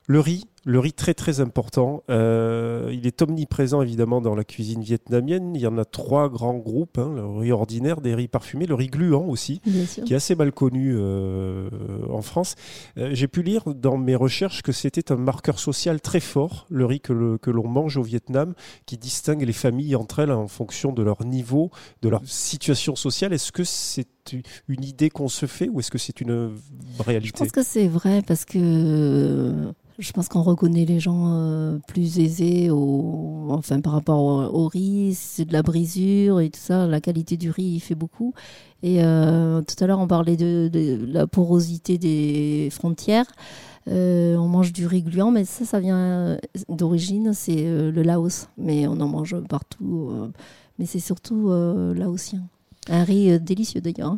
Le riz, le riz très très important. Euh, il est omniprésent évidemment dans la cuisine vietnamienne. Il y en a trois grands groupes hein, le riz ordinaire, des riz parfumés, le riz gluant aussi, qui est assez mal connu euh, en France. Euh, J'ai pu lire dans mes recherches que c'était un marqueur social très fort, le riz que l'on mange au Vietnam, qui distingue les familles entre elles en fonction de leur niveau, de leur situation sociale. Est-ce que c'est une idée qu'on se fait ou est-ce que c'est une Je réalité? Pense que c'est vrai parce que je pense qu'on reconnaît les gens euh, plus aisés enfin, par rapport au, riz, c'est de la brisure et tout ça. La qualité du riz, il fait beaucoup. Et euh, tout à l'heure, on parlait de, la porosité des frontières. Euh, on mange du riz gluant, mais ça, ça vient d'origine, c'est le Laos. Mais on en mange partout. mais c'est surtout laotien. Un riz délicieux d'ailleurs.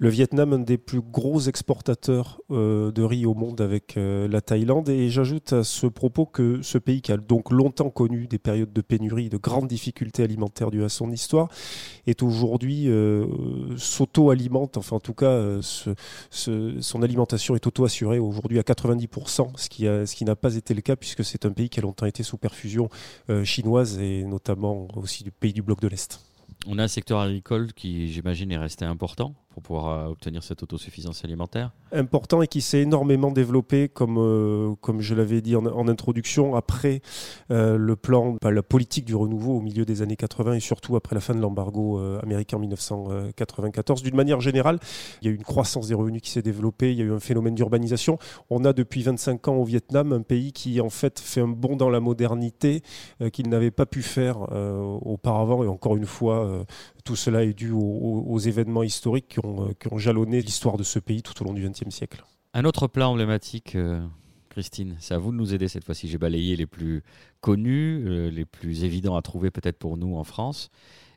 Le Vietnam, un des plus gros exportateurs euh, de riz au monde avec euh, la Thaïlande. Et j'ajoute à ce propos que ce pays qui a donc longtemps connu des périodes de pénurie, de grandes difficultés alimentaires dues à son histoire, est aujourd'hui euh, s'auto-alimente, enfin en tout cas son alimentation est auto-assurée aujourd'hui à 90%, ce qui, n'a pas été le cas puisque c'est un pays qui a longtemps été sous perfusion chinoise et notamment aussi du pays du bloc de l'Est. On a un secteur agricole qui, j'imagine, est resté important pour pouvoir euh, obtenir cette autosuffisance alimentaire. important et qui s'est énormément développé, comme, euh, comme je l'avais dit en, introduction, après euh, le plan, la politique du renouveau au milieu des années 80 et surtout après la fin de l'embargo américain en 1994. D'une manière générale, il y a eu une croissance des revenus qui s'est développée, il y a eu un phénomène d'urbanisation. On a depuis 25 ans au Vietnam un pays qui en fait fait un bond dans la modernité qu'il n'avait pas pu faire auparavant et encore une fois, tout cela est dû aux, événements historiques qui ont, euh, qui ont jalonné l'histoire de ce pays tout au long du XXe siècle. Un autre plat emblématique, euh, Christine, c'est à vous de nous aider cette fois-ci. J'ai balayé les plus connus, euh, les plus évidents à trouver peut-être pour nous en France.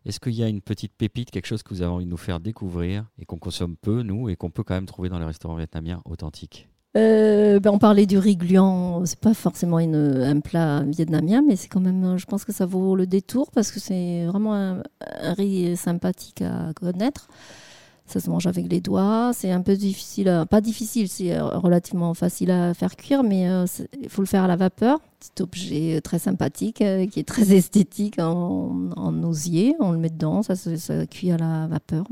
Est-ce qu'il y a une petite pépite, quelque chose que vous avez envie de nous faire découvrir et qu'on consomme peu, nous, et qu'on peut quand même trouver dans les restaurants vietnamiens authentiques? Euh, ben, on parlait du riz gluant, c'est pas forcément une- un plat vietnamien, mais c'est quand même, je pense que ça vaut le détour parce que c'est vraiment un, riz sympathique à connaître. Ça se mange avec les doigts, c'est un peu difficile, à- pas difficile, c'est euh, relativement facile à faire cuire, mais euh, il faut le faire à la vapeur. Petit objet très sympathique, euh, qui est très esthétique en, en osier, on le met dedans, ça, ça cuit à la vapeur.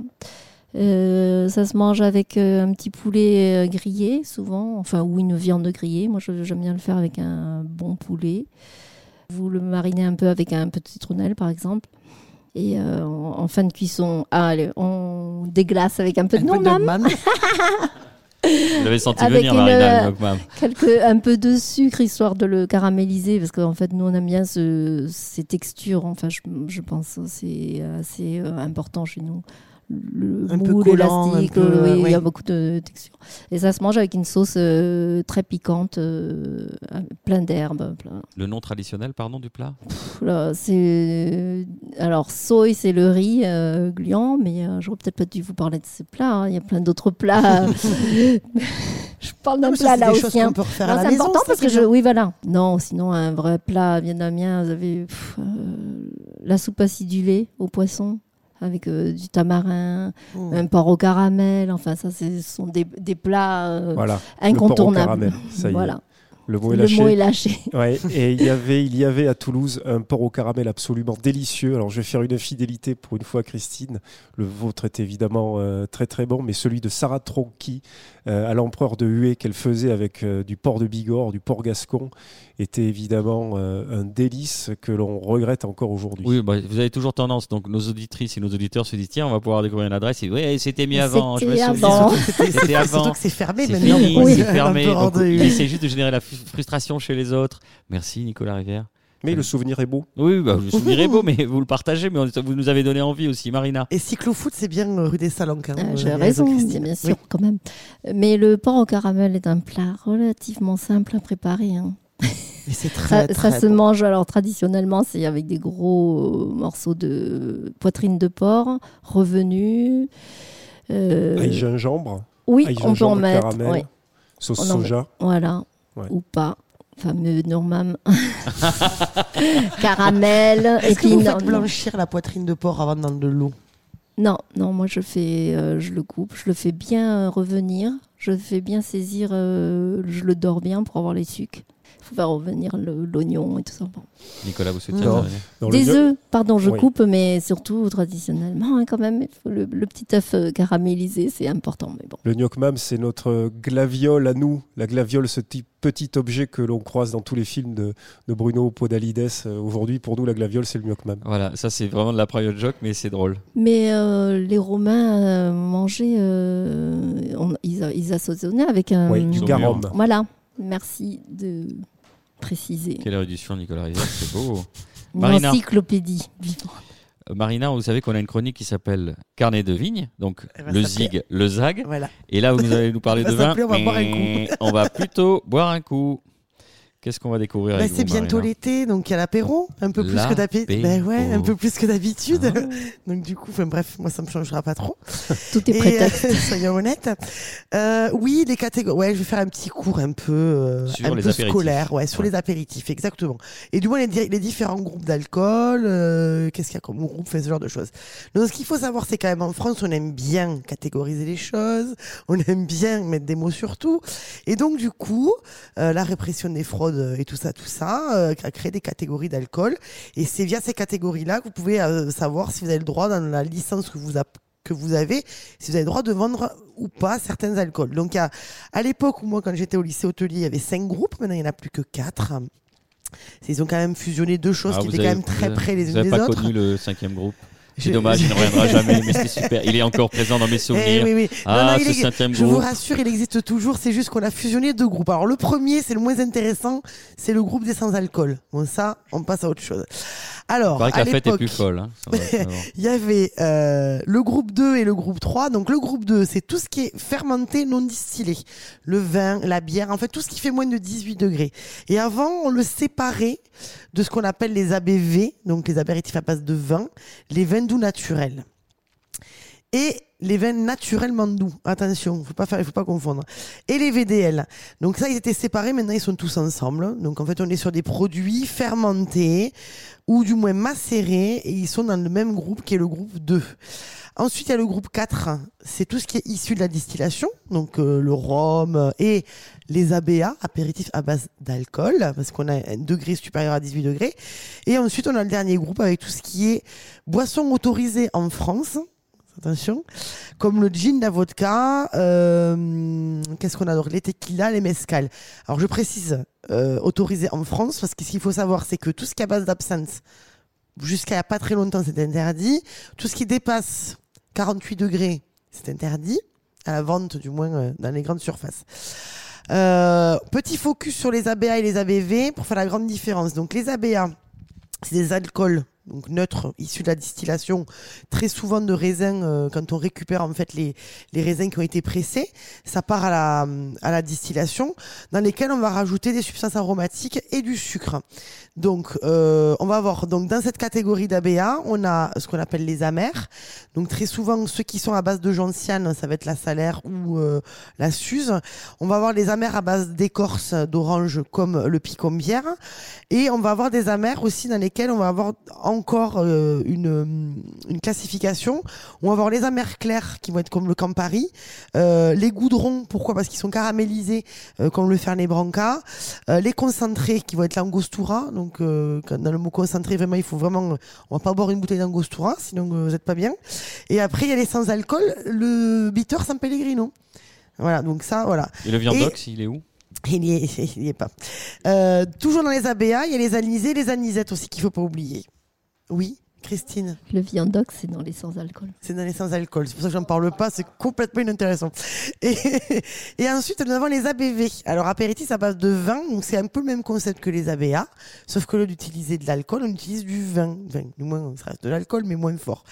Euh, ça se mange avec euh, un petit poulet euh, grillé, souvent, enfin, ou une viande grillée. Moi, je- j'aime bien le faire avec un bon poulet. Vous le marinez un peu avec un peu de citronnelle, par exemple. Et euh, en, en fin de cuisson, ah, allez, on déglace avec un peu de Un de man. Vous l'avez senti Avec venir, une, Marina euh. Quelques, un peu de sucre histoire de le caraméliser parce qu'en fait nous on aime bien ce- ces textures enfin je, je pense que c'est assez important chez nous le Un peu moule collant, un peu, oui, il y a beaucoup de textures et ça se mange avec une sauce euh, très piquante euh, plein d'herbes plein- Le nom traditionnel, pardon, du plat? Pff, là, c'est alors soy c'est le riz euh, gluant mais euh, j'aurais peut-être pas dû vous parler de ces plats hein. il y a plein d'autres plats. Je parle d'un plat laotien. c'est important parce que je, bien. oui, voilà. Non, sinon un vrai plat vietnamien, vous avez pff, euh, la soupe acidulée au poisson avec euh, du tamarin, Mmh. un porc au caramel. Enfin, ça, ce sont des, des plats euh, Voilà, le porc au incontournables. caramel, ça y est. voilà. le mot est Le lâché. mot est lâché. Ouais, et il y avait, il y avait à Toulouse un porc au caramel absolument délicieux. Alors je vais faire une infidélité pour une fois, Christine. Le vôtre est évidemment euh, très très bon, mais celui de Sarah Tronqui euh, à l'empereur de Hué qu'elle faisait avec euh, du porc de Bigorre, du porc gascon, était évidemment euh, un délice que l'on regrette encore aujourd'hui. Oui, bah, vous avez toujours tendance, donc nos auditrices et nos auditeurs se disent tiens, on va pouvoir découvrir une adresse. Et oui, c'était mieux avant. Je me C'était avant. C'était Surtout avant. que c'est fermé C'est maintenant. Oui. c'est fermé. Donc, essaie juste de générer la fr- frustration chez les autres. Merci Nicolas Rivière. Mais le souvenir est beau. Oui, bah, le souvenir est beau, mais vous le partagez, mais on- vous nous avez donné envie aussi, Marina. Et cyclo-foot, c'est bien euh, rue des Salanques. hein, euh, J'ai raison, bien, Christine. bien sûr, Oui. quand même. Mais le porc au caramel est un plat relativement simple à préparer. hein. Mais c'est Ça, très, ça se bon. mange alors traditionnellement, c'est avec des gros euh, morceaux de poitrine de porc revenus. Euh, gingembre, oui, on peut en gingembre, mettre. caramel, sauce On en met. soja. voilà, Ouais. ou pas. Fameux Normam. Caramel. et Est-ce que puis vous non, faites blanchir la poitrine de porc avant dans de l'eau? Non, non, moi je fais, euh, je le coupe, je le fais bien euh, revenir, je le fais bien saisir, euh, je le dors bien pour avoir les sucs. Il faut faire revenir l'oignon et tout ça. Bon. Nicolas, vous souhaitez Des œufs, pardon, je Oui. coupe, mais surtout traditionnellement hein, quand même, il faut le, le petit œuf euh, caramélisé, c'est important. Mais bon, Le gnocchmam, c'est notre glaviole à nous. La glaviole, ce petit, petit objet que l'on croise dans tous les films de, de Bruno Podalides. Euh, Aujourd'hui, pour nous, la glaviole, c'est le gnocchmam. Voilà, ça c'est vraiment de la private joke, mais c'est drôle. mais euh, les Romains euh, mangeaient, euh, on- ils, assaisonnaient avec un. Oui, du garum. Voilà, merci de préciser. Quelle érudition, Nicolas Rivière, c'est beau. Une Marina. encyclopédie vivante. Euh, Marina, vous savez qu'on a une chronique qui s'appelle Carnet de vigne, donc Elle va le zig, le zag. Voilà. Et là, vous allez nous parler de vin. on va boire un coup. on va plutôt boire un coup. Qu'est-ce qu'on va découvrir Bah, c'est bientôt l'été, donc il y a l'apéro, un peu plus que d'habitude. Ben ouais, un peu plus que d'habitude. Ah. Donc du coup, enfin, bref, moi ça me changera pas trop. Tout est prétexte. euh, soyons honnêtes. Euh, oui, les catégories. Ouais, je vais faire un petit cours un peu, euh, Sur un les peu scolaire, ouais, sur Ouais. les apéritifs, exactement. Et du moins les, di- les différents groupes d'alcool. euh, Qu'est-ce qu'il y a comme groupe, fait ce genre de choses. Donc ce qu'il faut savoir, c'est quand même en France, on aime bien catégoriser les choses, on aime bien mettre des mots sur tout. Et donc du coup, euh, la répression des fraudes et tout ça, tout ça, euh, a créé des catégories d'alcool. Et c'est via ces catégories-là que vous pouvez euh, savoir si vous avez le droit dans la licence que vous a- que vous avez, si vous avez le droit de vendre ou pas certains alcools. Donc à, à l'époque où moi, quand j'étais au lycée hôtelier, il y avait cinq groupes, maintenant il n'y en a plus que quatre. Ils ont quand même fusionné deux choses Ah, qui étaient quand même très près les Vous unes n'avez des pas autres. connu le cinquième groupe? C'est dommage, il ne reviendra jamais, mais c'était super. Il est encore présent dans mes Eh souvenirs. oui, oui. Ah, Non, non, il ce est- cinquième Je vous rassure, il existe toujours. C'est juste qu'on a fusionné deux groupes. Alors le premier, c'est le moins intéressant, c'est le groupe des sans-alcool. Bon ça, on passe à autre chose. Alors, à la fête est l'époque, plus folle. hein. Il y avait euh, le groupe 2 et le groupe 3. Donc le groupe 2, c'est tout ce qui est fermenté non distillé. Le vin, la bière, en fait tout ce qui fait moins de 18 degrés. Et avant, on le séparait de ce qu'on appelle les ABV, donc les apéritifs à base de vin, les vins doux naturels. Et les vins naturellement doux. Attention, faut pas faire, faut pas confondre. Et les VDL. Donc ça, ils étaient séparés. Maintenant, ils sont tous ensemble. Donc en fait, on est sur des produits fermentés ou du moins macérés et ils sont dans le même groupe qui est le groupe 2. Ensuite, il y a le groupe 4. C'est tout ce qui est issu de la distillation. Donc euh, le rhum et les ABA, apéritifs à base d'alcool, parce qu'on a un degré supérieur à 18 degrés. Et ensuite, on a le dernier groupe avec tout ce qui est boissons autorisées en France attention, comme le gin, la vodka, euh, qu'est-ce qu'on adore? Les tequilas, les mezcal. Alors je précise, euh, autorisé en France, parce que ce qu'il faut savoir, c'est que tout ce qui est à base d'absinthe, jusqu'à pas très longtemps, c'est interdit. Tout ce qui dépasse 48 degrés, c'est interdit, à la vente du moins euh, dans les grandes surfaces. Petit focus sur les ABA et les ABV pour faire la grande différence. Donc les ABA, c'est des alcools donc neutres issus de la distillation, très souvent de raisins euh, quand on récupère en fait les, les raisins qui ont été pressés, ça part à la, à la distillation dans lesquels on va rajouter des substances aromatiques et du sucre. Donc euh, on va avoir donc dans cette catégorie d'ABA, on a ce qu'on appelle les amers. Donc très souvent ceux qui sont à base de gentiane, ça va être la salaire ou euh, la suze. On va avoir les amers à base d'écorce d'orange comme le picombière et on va avoir des amers aussi dans lesquels on va avoir encore euh, une, une classification. On va avoir les amers clairs qui vont être comme le Campari, euh, les goudrons, pourquoi? Parce qu'ils sont caramélisés euh, comme le Fernet Branca, euh, les concentrés qui vont être l'Angostura. Donc euh, dans le mot concentré, vraiment, il faut vraiment, on va pas boire une bouteille d'Angostura, sinon euh, vous êtes pas bien. Et après, il y a les sans alcool, le bitter San Pellegrino. Voilà, donc ça, voilà. Et le viandox, il est où? Il y est, pas. Euh, toujours dans les ABA, il y a les anisés, les anisettes aussi qu'il faut pas oublier. Oui, Christine, Le viandox, c'est dans les sans-alcool. c'est dans les sans-alcool. C'est pour ça que j'en parle pas, c'est complètement inintéressant. Et, et ensuite, nous avons les ABV. Alors, apéritif à base de vin, donc c'est un peu le même concept que les ABA, sauf que lieu d'utiliser de l'alcool, on utilise du vin. Enfin, du moins, ça reste de l'alcool, mais moins fort.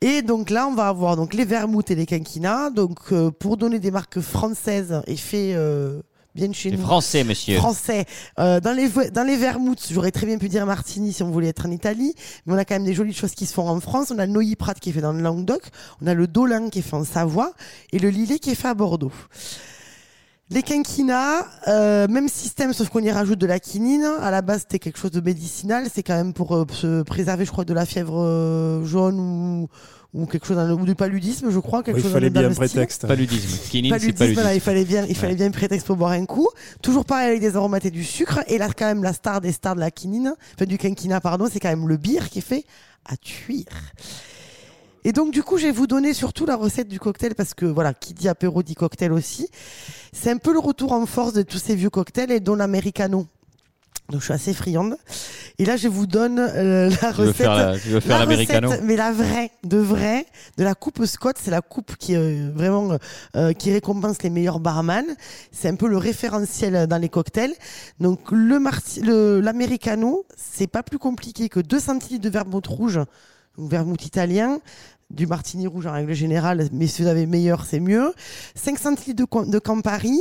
Et donc là, on va avoir donc les vermouths et les quinquinas. Donc, euh, pour donner des marques françaises et fait euh, bien chez Les nous. Français, monsieur. français. Euh, dans les dans les vermouths, j'aurais très bien pu dire Martini si on voulait être en Italie, mais on a quand même des jolies choses qui se font en France. On a le Neuilly Prat qui est fait dans le Languedoc, on a le Dolin qui est fait en Savoie et le Lillet qui est fait à Bordeaux. Les quinquinas, euh, même système, sauf qu'on y rajoute de la quinine. À la base, c'était quelque chose de médicinal. C'est quand même pour euh, se préserver, je crois, de la fièvre jaune ou, ou quelque chose, dans le- ou du paludisme, je crois. Quelque Oui, il chose fallait dans bien le un prétexte. Paludisme. Quinine, c'est Paludisme, paludisme. voilà, il fallait bien, il fallait Ouais. bien un prétexte pour boire un coup. Toujours pareil avec des aromates et du sucre. Et là, quand même, la star des stars de la quinine, enfin du quinquina, pardon, c'est quand même le beer qui est fait à cuire. Et donc, du coup, je vais vous donner surtout la recette du cocktail parce que, voilà, qui dit apéro dit cocktail aussi. C'est un peu le retour en force de tous ces vieux cocktails et dont l'americano. Donc, je suis assez friande. Et là, je vous donne euh, la Tu veux recette. faire la- tu veux faire La l'américano mais la vraie, de vraie, de la coupe Scott, c'est la coupe qui euh, vraiment euh, qui récompense les meilleurs barman. C'est un peu le référentiel dans les cocktails. Donc le marti- le l'americano, c'est pas plus compliqué que 2 centilitres de vermouth rouge, donc vermouth italien, du martini rouge en règle générale, mais si vous avez meilleur, c'est mieux. 5 centilitres de, de Campari.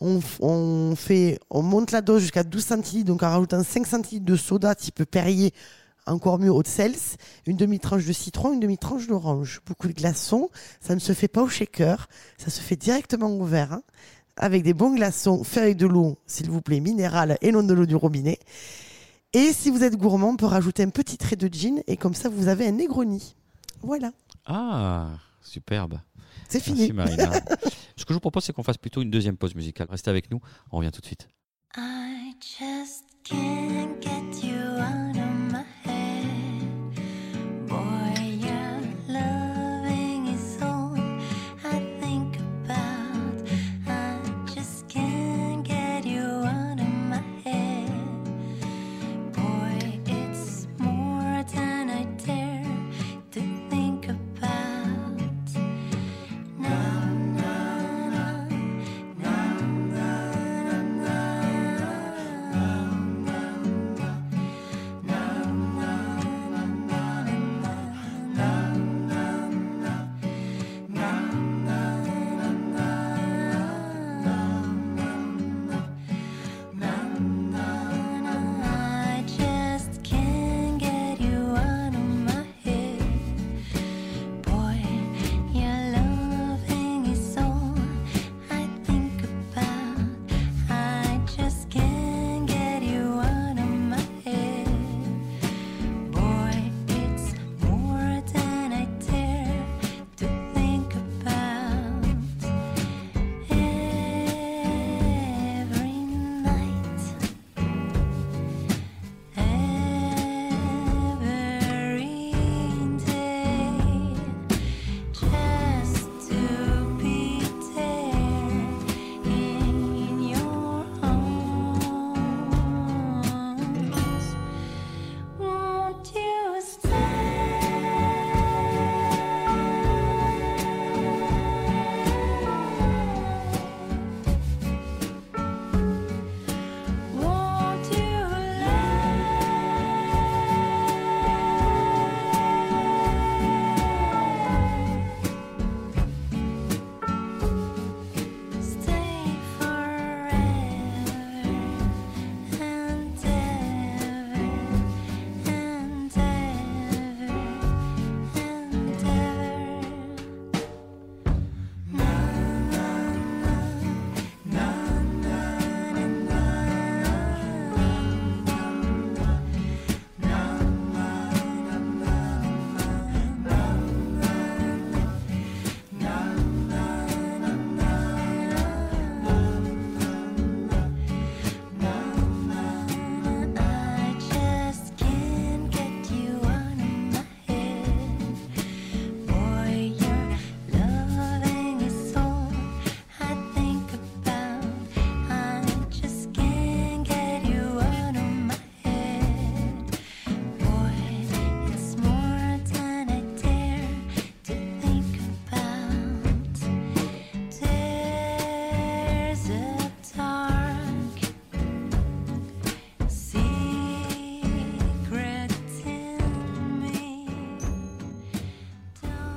On, fait, on monte la dose jusqu'à 12 centilitres, donc en rajoutant 5 centilitres de soda type Perrier, encore mieux haut de sels, une demi-tranche de citron, une demi-tranche d'orange, beaucoup de glaçons. Ça ne se fait pas au shaker, ça se fait directement au verre, hein, avec des bons glaçons, fait avec de l'eau, s'il vous plaît, minérale et non de l'eau du robinet. Et si vous êtes gourmand, on peut rajouter un petit trait de gin et comme ça vous avez un Negroni. Voilà, Ah, superbe. c'est Merci fini. Marina. Ce que je vous propose, c'est qu'on fasse plutôt une deuxième pause musicale. Restez avec nous, on revient tout de suite. I just can't get you out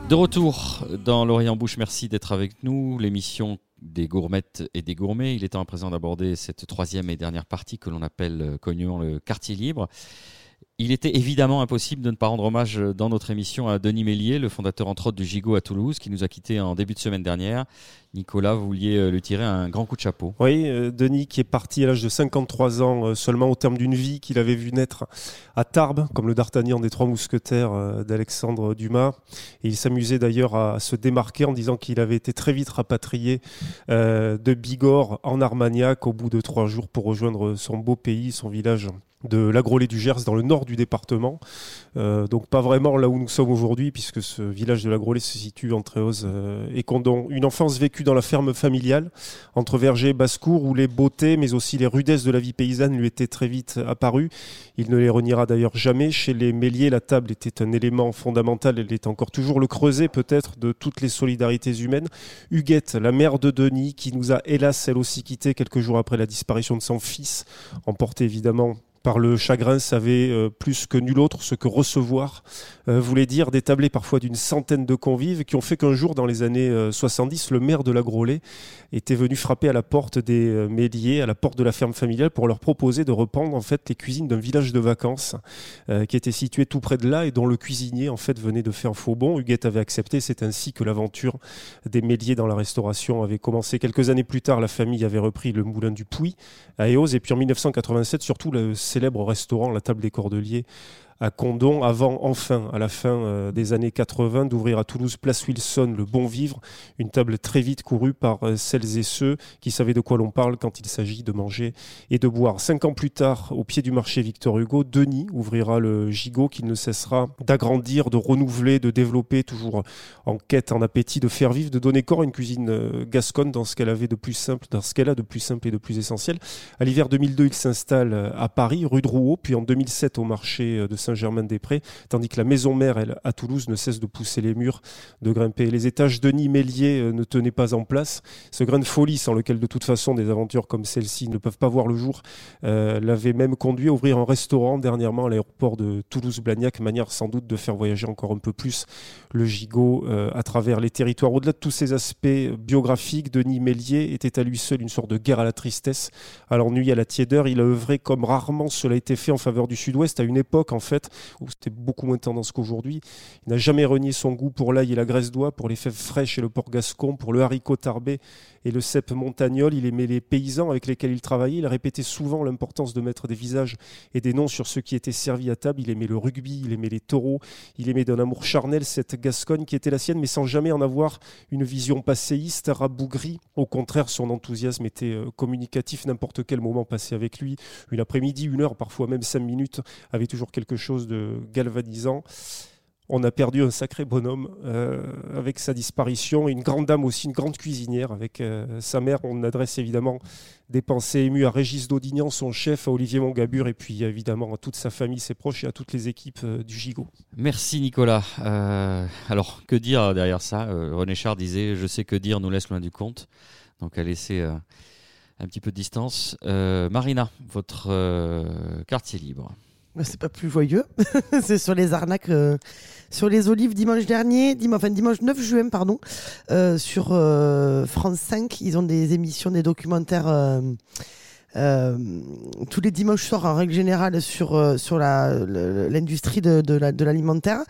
De retour dans l'Orient Bouche, merci d'être avec nous. L'émission des gourmettes et des gourmets. Il est temps à présent d'aborder cette troisième et dernière partie que l'on appelle euh, cognement le quartier libre. Il était évidemment impossible de ne pas rendre hommage dans notre émission à Denis Mélier, le fondateur entre autres du Gigot à Toulouse, qui nous a quittés en début de semaine dernière. Nicolas, vous vouliez euh, lui tirer un grand coup de chapeau. Oui, euh, Denis qui est parti à l'âge de 53 ans euh, seulement au terme d'une vie qu'il avait vu naître à Tarbes, comme le D'Artagnan des Trois Mousquetaires euh, d'Alexandre Dumas. Il s'amusait d'ailleurs à se démarquer en disant qu'il avait été très vite rapatrié euh, de Bigorre en Armagnac au bout de trois jours pour rejoindre son beau pays, son village de l'Agrolet du Gers dans le nord du département. Euh, donc pas vraiment là où nous sommes aujourd'hui puisque ce village de l'Agrolet se situe entre Éoz euh, et Condon. Une enfance vécue dans la ferme familiale entre Verger et Basse-Cour où les beautés mais aussi les rudesses de la vie paysanne lui étaient très vite apparues. Il ne les reniera d'ailleurs jamais. Chez les Méliers, la table était un élément fondamental. Elle est encore toujours le creuset peut-être de toutes les solidarités humaines. Huguette, la mère de Denis, qui nous a hélas elle aussi quitté quelques jours après la disparition de son fils, emporté évidemment par le chagrin, savait euh, plus que nul autre ce que recevoir euh, voulait dire d'établir parfois d'une centaine de convives qui ont fait qu'un jour, dans les années euh, 70, le maire de la Grolet était venu frapper à la porte des euh, Méliers, à la porte de la ferme familiale, pour leur proposer de reprendre en fait les cuisines d'un village de vacances euh, qui était situé tout près de là et dont le cuisinier en fait venait de faire faux bon. Huguette avait accepté. C'est ainsi que l'aventure des Méliers dans la restauration avait commencé. Quelques années plus tard, la famille avait repris le moulin du Puy à Éoz et puis en 1987, surtout célèbre restaurant La Table des Cordeliers à Condon, avant enfin, à la fin euh, des années 80, d'ouvrir à Toulouse Place Wilson le Bon Vivre, une table très vite courue par euh, celles et ceux qui savaient de quoi l'on parle quand il s'agit de manger et de boire. Cinq ans plus tard, au pied du marché Victor Hugo, Denis ouvrira le gigot qu'il ne cessera d'agrandir, de renouveler, de développer, toujours en quête, en appétit, de faire vivre, de donner corps à une cuisine euh, gasconne dans ce qu'elle avait de plus simple, dans ce qu'elle a de plus simple et de plus essentiel. À l'hiver 2002, il s'installe à Paris, rue de Rouault, puis en 2007 au marché de Saint-Germain-des-Prés, tandis que la maison mère, elle, à Toulouse, ne cesse de pousser les murs, de grimper les étages. Denis Mélier euh, ne tenait pas en place. Ce grain de folie, sans lequel de toute façon des aventures comme celle-ci ne peuvent pas voir le jour, euh, l'avait même conduit à ouvrir un restaurant dernièrement à l'aéroport de Toulouse-Blagnac, manière sans doute de faire voyager encore un peu plus le gigot euh, à travers les territoires. Au-delà de tous ces aspects biographiques, Denis Mélier était à lui seul une sorte de guerre à la tristesse, à l'ennui, à la tiédeur. Il a œuvré comme rarement cela a été fait en faveur du Sud-Ouest, à une époque en fait où c'était beaucoup moins tendance qu'aujourd'hui. Il n'a jamais renié son goût pour l'ail et la graisse d'oie, pour les fèves fraîches et le porc gascon, pour le haricot tarbé et le cèpe montagnol. Il aimait les paysans avec lesquels il travaillait. Il répétait souvent l'importance de mettre des visages et des noms sur ceux qui étaient servis à table. Il aimait le rugby, il aimait les taureaux, il aimait d'un amour charnel cette Gascogne qui était la sienne, mais sans jamais en avoir une vision passéiste, rabougrie. Au contraire, son enthousiasme était euh, communicatif. N'importe quel moment passé avec lui, une après-midi, une heure, parfois même cinq minutes, avait toujours quelque chose de galvanisant. On a perdu un sacré bonhomme euh, avec sa disparition, une grande dame aussi, une grande cuisinière avec euh, sa mère. On adresse évidemment des pensées émues à Régis Daudignan, son chef, à Olivier Mongabur, et puis évidemment à toute sa famille, ses proches et à toutes les équipes euh, du Gigot. Merci Nicolas. Alors, que dire derrière ça? René Char disait Je sais que dire nous laisse loin du compte. Donc, à laisser un petit peu de distance. Marina, votre quartier libre. Bah, C'est pas plus joyeux. c'est sur les arnaques, euh, sur les olives dimanche dernier, dimanche, enfin dimanche 9 juin, pardon, euh, sur euh, France 5. Ils ont des émissions, des documentaires. tous les dimanches soirs en règle générale sur sur l'industrie de de la- de l'alimentaire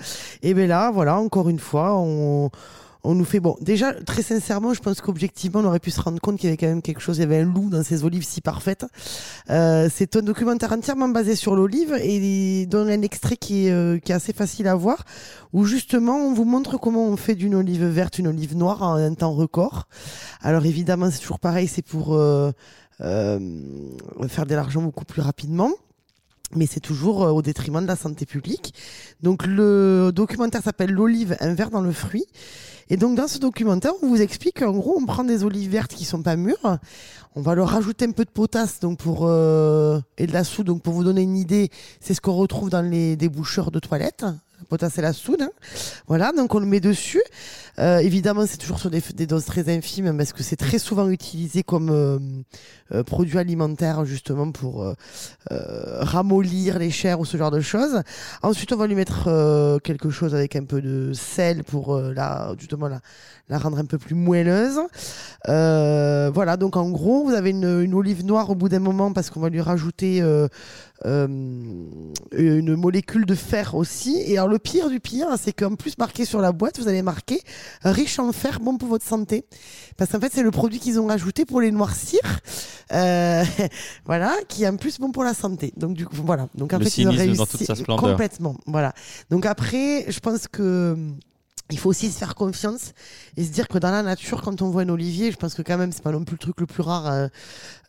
et ben là voilà encore une fois on on nous fait bon déjà très sincèrement je pense qu'objectivement on aurait pu se rendre compte qu'il y avait quand même quelque chose il y avait un loup dans ces olives si parfaites euh, c'est un documentaire entièrement basé sur l'olive et donne un extrait qui est, euh, assez facile à voir, où justement on vous montre comment on fait d'une olive verte une olive noire en un temps record. Alors évidemment c'est toujours pareil, c'est pour euh, euh, faire de l'argent beaucoup plus rapidement. Mais c'est toujours au détriment de la santé publique. Donc le documentaire s'appelle L'olive, un verre dans le fruit. Et donc dans ce documentaire, on vous explique qu'en gros, on prend des olives vertes qui sont pas mûres, on va leur rajouter un peu de potasse donc pour euh, et de la soude donc pour vous donner une idée, c'est ce qu'on retrouve dans les déboucheurs de toilettes. Potasse et la soude. hein. Voilà, donc on le met dessus. Euh, évidemment, c'est toujours sur des, doses très infimes parce que c'est très souvent utilisé comme euh, euh, produit alimentaire justement pour ramollir les chairs ou ce genre de choses. Ensuite, on va lui mettre quelque chose avec un peu de sel pour la, justement la, la rendre un peu plus moelleuse. Voilà, donc en gros, vous avez une, olive noire au bout d'un moment parce qu'on va lui rajouter une molécule de fer aussi. Le pire du pire, c'est qu'en plus marqué sur la boîte, vous avez marqué riche en fer, bon pour votre santé. Parce qu'en fait, c'est le produit qu'ils ont rajouté pour les noircir. Euh, voilà, qui est en plus bon pour la santé. Donc du coup, voilà. Donc en Le fait, ils ont réussi dans toute sa splendeur. complètement. Voilà. Donc après, je pense que il faut aussi se faire confiance et se dire que dans la nature, quand on voit un olivier, je pense que quand même, c'est pas non plus le truc le plus rare. euh,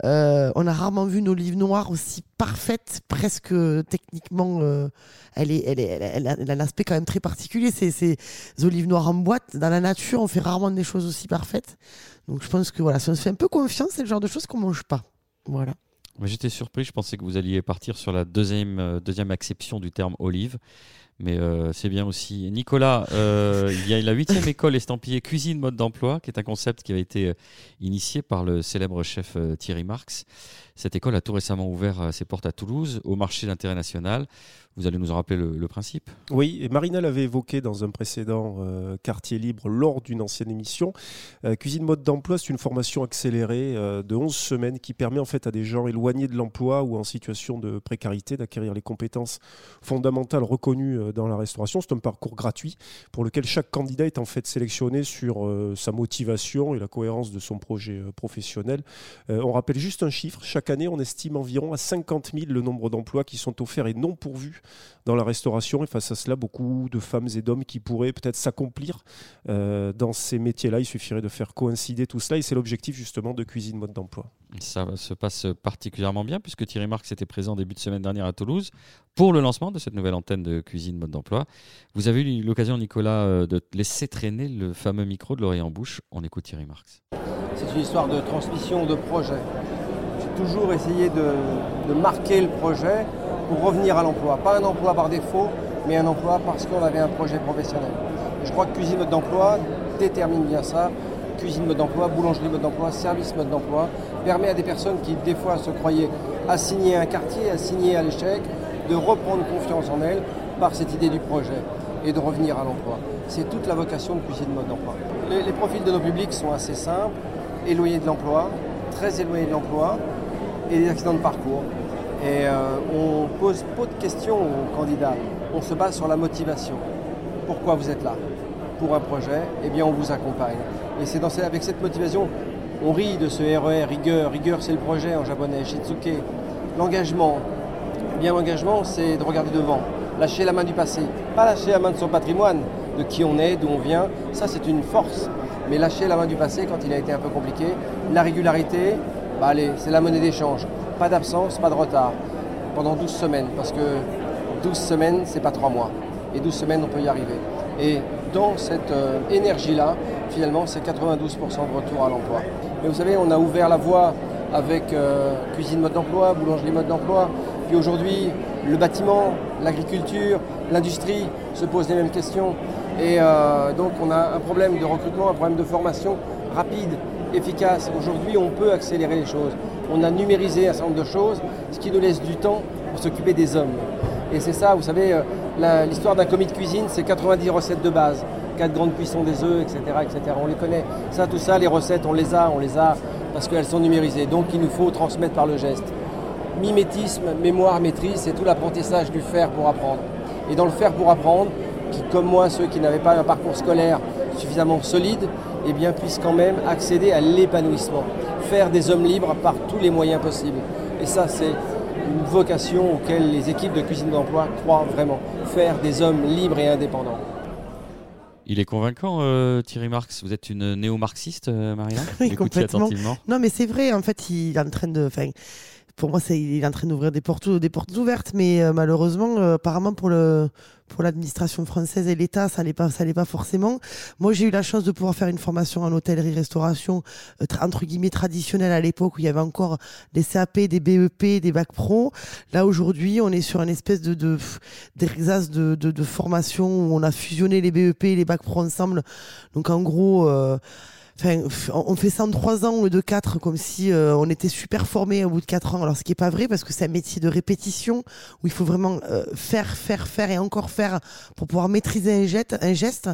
euh, on a rarement vu une olive noire aussi parfaite, presque techniquement. euh, elle, a- elle un aspect quand même très particulier. Ces, ces olives noires en boîte, dans la nature, on fait rarement des choses aussi parfaites. Donc je pense que voilà, si on se fait un peu confiance, c'est le genre de choses qu'on mange pas. Voilà. J'étais surpris, je pensais que vous alliez partir sur la deuxième, deuxième acception du terme olive. Mais euh, c'est bien aussi. Nicolas, euh, il y a la huitième école estampillée cuisine mode d'emploi, qui est un concept qui avait été euh, initié par le célèbre chef euh, Thierry Marx. Cette école a tout récemment ouvert euh, ses portes à Toulouse, au marché d'intérêt national. Vous allez nous en rappeler le, principe? Oui, et Marina l'avait évoqué dans un précédent euh, quartier libre lors d'une ancienne émission. Euh, cuisine mode d'emploi, c'est une formation accélérée de 11 semaines qui permet en fait à des gens éloignés de l'emploi ou en situation de précarité d'acquérir les compétences fondamentales reconnues dans la restauration. C'est un parcours gratuit pour lequel chaque candidat est en fait sélectionné sur sa motivation et la cohérence de son projet professionnel. On rappelle juste un chiffre, chaque année on estime environ à 50 000 le nombre d'emplois qui sont offerts et non pourvus dans la restauration. Et face à cela, beaucoup de femmes et d'hommes qui pourraient peut-être s'accomplir euh, dans ces métiers-là. Il suffirait de faire coïncider tout cela. Et c'est l'objectif justement de Cuisine Mode d'Emploi. Ça se passe particulièrement bien puisque Thierry Marx était présent début de semaine dernière à Toulouse pour le lancement de cette nouvelle antenne de cuisine mode d'emploi. Vous avez eu l'occasion, Nicolas, euh, de laisser traîner le fameux micro de l'oreille en bouche. On écoute Thierry Marx. C'est une histoire de transmission de projet. Toujours essayé de, marquer le projet pour revenir à l'emploi. Pas un emploi par défaut, mais un emploi parce qu'on avait un projet professionnel. Je crois que cuisine mode d'emploi détermine bien ça. Cuisine mode d'emploi, boulangerie mode d'emploi, service mode d'emploi permet à des personnes qui des fois se croyaient assignées à un quartier, assignées à l'échec, de reprendre confiance en elles par cette idée du projet et de revenir à l'emploi. C'est toute la vocation de cuisine mode d'emploi. Les, les profils de nos publics sont assez simples, éloignés de l'emploi, très éloignés de l'emploi et des accidents de parcours. Et euh, on pose pas de questions aux candidats. On se base sur la motivation. Pourquoi vous êtes là? Pour un projet, eh bien on vous accompagne. Et c'est avec cette motivation, on rit de ce RER, rigueur. Rigueur, c'est le projet en japonais, Shitsuke. L'engagement. Eh bien l'engagement, c'est de regarder devant, lâcher la main du passé. Pas lâcher la main de son patrimoine, de qui on est, d'où on vient. Ça, c'est une force. Mais lâcher la main du passé quand il a été un peu compliqué. La régularité, bah c'est la monnaie d'échange. Pas d'absence, pas de retard. Pendant 12 semaines, parce que 12 semaines, c'est pas 3 mois. Et 12 semaines, on peut y arriver. Et dans cette euh, énergie-là, finalement, c'est 92% de retour à l'emploi. Mais vous savez, on a ouvert la voie avec euh, cuisine mode d'emploi, boulangerie mode d'emploi. Puis aujourd'hui, le bâtiment, l'agriculture, l'industrie se posent les mêmes questions. Et euh, donc, on a un problème de recrutement, un problème de formation rapide, efficace. Aujourd'hui, on peut accélérer les choses. On a numérisé un certain nombre de choses, ce qui nous laisse du temps pour s'occuper des hommes. Et c'est ça, vous savez, euh, l'histoire d'un commis de cuisine, c'est 90 recettes de base. 4 grandes cuissons des œufs, etc., etc. On les connaît. Ça, tout ça, les recettes, on les a, on les a parce qu'elles sont numérisées. Donc, il nous faut transmettre par le geste. Mimétisme, mémoire, maîtrise, c'est tout l'apprentissage du faire pour apprendre. Et dans le faire pour apprendre, qui, comme moi, ceux qui n'avaient pas un parcours scolaire suffisamment solide, eh bien, puissent quand même accéder à l'épanouissement. Faire des hommes libres par tous les moyens possibles. Et ça, c'est une vocation auquel les équipes de cuisine d'emploi croient vraiment. Faire des hommes libres et indépendants. Il est convaincant, euh, Thierry Marx. Vous êtes une néo-marxiste, euh, Marina Oui, Écoutez complètement. attentivement. Non, mais c'est vrai, en fait, il est en train de. Pour moi, c'est, il est en train d'ouvrir des portes, des portes ouvertes, mais euh, malheureusement, euh, apparemment pour le pour l'administration française et l'État, ça n'est pas, ça l'est pas forcément. Moi, j'ai eu la chance de pouvoir faire une formation en hôtellerie-restauration euh, entre guillemets traditionnelle à l'époque où il y avait encore des CAP, des BEP, des bacs pro. Là aujourd'hui, on est sur une espèce de de d'exercice de, de de formation où on a fusionné les BEP et les bacs pro ensemble. Donc en gros. euh, On fait ça en trois ans au lieu de quatre, comme si euh, on était super formé au bout de quatre ans. Alors, ce qui est pas vrai, parce que c'est un métier de répétition où il faut vraiment euh, faire, faire, faire et encore faire pour pouvoir maîtriser un geste. Un geste.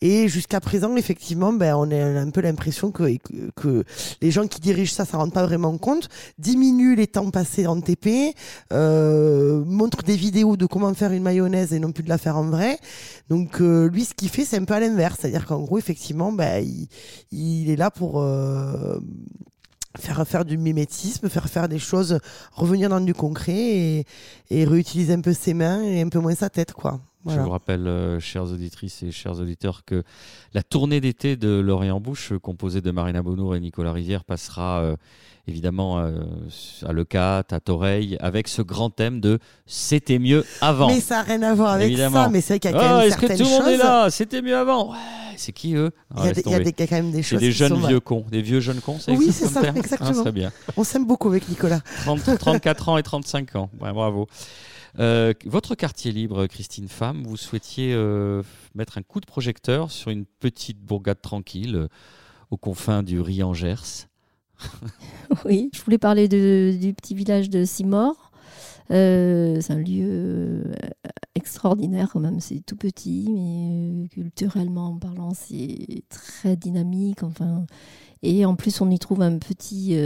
Et jusqu'à présent, effectivement, ben, on a un peu l'impression que, que, les gens qui dirigent ça, ça rend pas vraiment compte. Diminue les temps passés en TP, euh, montre des vidéos de comment faire une mayonnaise et non plus de la faire en vrai. Donc, euh, lui, ce qu'il fait, c'est un peu à l'inverse. C'est-à-dire qu'en gros, effectivement, ben, il est là pour euh, faire faire du mimétisme, faire faire des choses, revenir dans du concret et, et réutiliser un peu ses mains et un peu moins sa tête, quoi. Voilà. Je vous rappelle, euh, chères auditrices et chers auditeurs, que la tournée d'été de Lorient Bouche, composée de Marina Bonour et Nicolas Rivière, passera euh, évidemment euh, à Lecat, à Toreil, avec ce grand thème de C'était mieux avant. Mais ça n'a rien à voir avec Évidemment. ça, mais c'est vrai qu'il y a quand Ah, même que tout le monde est là? C'était mieux avant Ouais, c'est qui eux? Ah, Il y a des- y des- y quand même des C'est choses des qui jeunes sont- vieux cons, des vieux jeunes cons, ça Oui, c'est ça, terme? Exactement. Ah, très bien. On s'aime beaucoup avec Nicolas. 30 34 ans et 35 ans. Ouais, bravo. Euh, votre quartier libre, Christine Femme, vous souhaitiez euh, mettre un coup de projecteur sur une petite bourgade tranquille euh, aux confins du Riangers. Oui, je voulais parler du petit village de Simor. C'est un lieu extraordinaire quand même, c'est tout petit, mais culturellement parlant, c'est très dynamique. Enfin, et en plus, on y trouve un petit,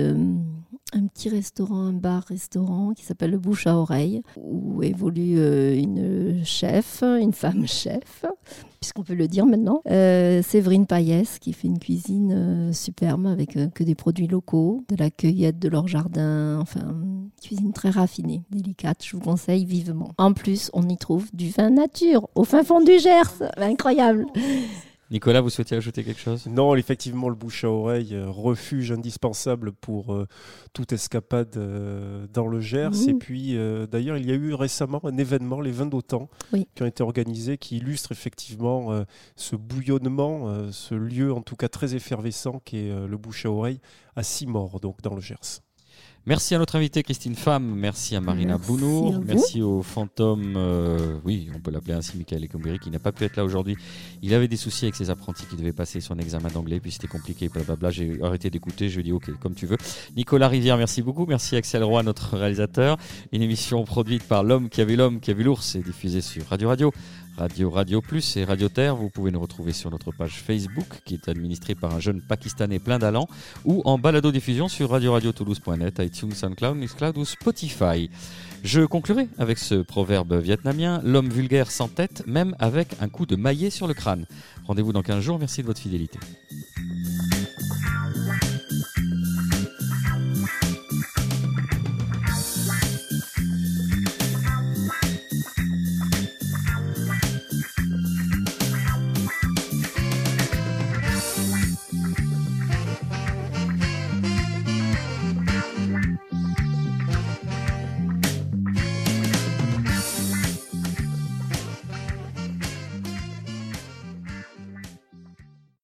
un petit restaurant, un bar-restaurant qui s'appelle le Bouche à Oreille, où évolue euh, une chef, une femme chef, puisqu'on peut le dire maintenant. Euh, Séverine Payès, qui fait une cuisine euh, superbe avec que des produits locaux, de la cueillette de leur jardin, enfin, cuisine très raffinée, délicate, je vous conseille vivement. En plus, on y trouve du vin nature, au fin fond du Gers, incroyable. Nicolas, vous souhaitiez ajouter quelque chose? Non, effectivement, le bouche à oreille, euh, refuge indispensable pour euh, toute escapade euh, dans le Gers. Mmh. Et puis, euh, d'ailleurs, il y a eu récemment un événement, les Vins Oui. qui ont été organisés, qui illustre effectivement euh, ce bouillonnement, euh, ce lieu en tout cas très effervescent qui est euh, le bouche à oreille à Simor, donc dans le Gers. Merci à notre invité Christine Femme, merci à Marina Merci Bounour, à merci au fantôme, euh, oui, on peut l'appeler ainsi, Michael Ecomberi, qui n'a pas pu être là aujourd'hui. Il avait des soucis avec ses apprentis qui devaient passer son examen d'anglais, puis c'était compliqué, blablabla. J'ai arrêté d'écouter, je lui ai dit ok, comme tu veux. Nicolas Rivière, merci beaucoup, merci Axel Roy, notre réalisateur. Une émission produite par l'homme qui a vu l'homme, qui a vu l'ours, et diffusée sur Radio Radio. Radio Radio Plus et Radio Terre. Vous pouvez nous retrouver sur notre page Facebook qui est administrée par un jeune Pakistanais plein d'allant ou en balado-diffusion sur radio-radio-toulouse.net, iTunes, SoundCloud, Mixcloud ou Spotify. Je conclurai avec ce proverbe vietnamien l'homme vulgaire sans tête, même avec un coup de maillet sur le crâne. Rendez-vous dans 15 jours. Merci de votre fidélité.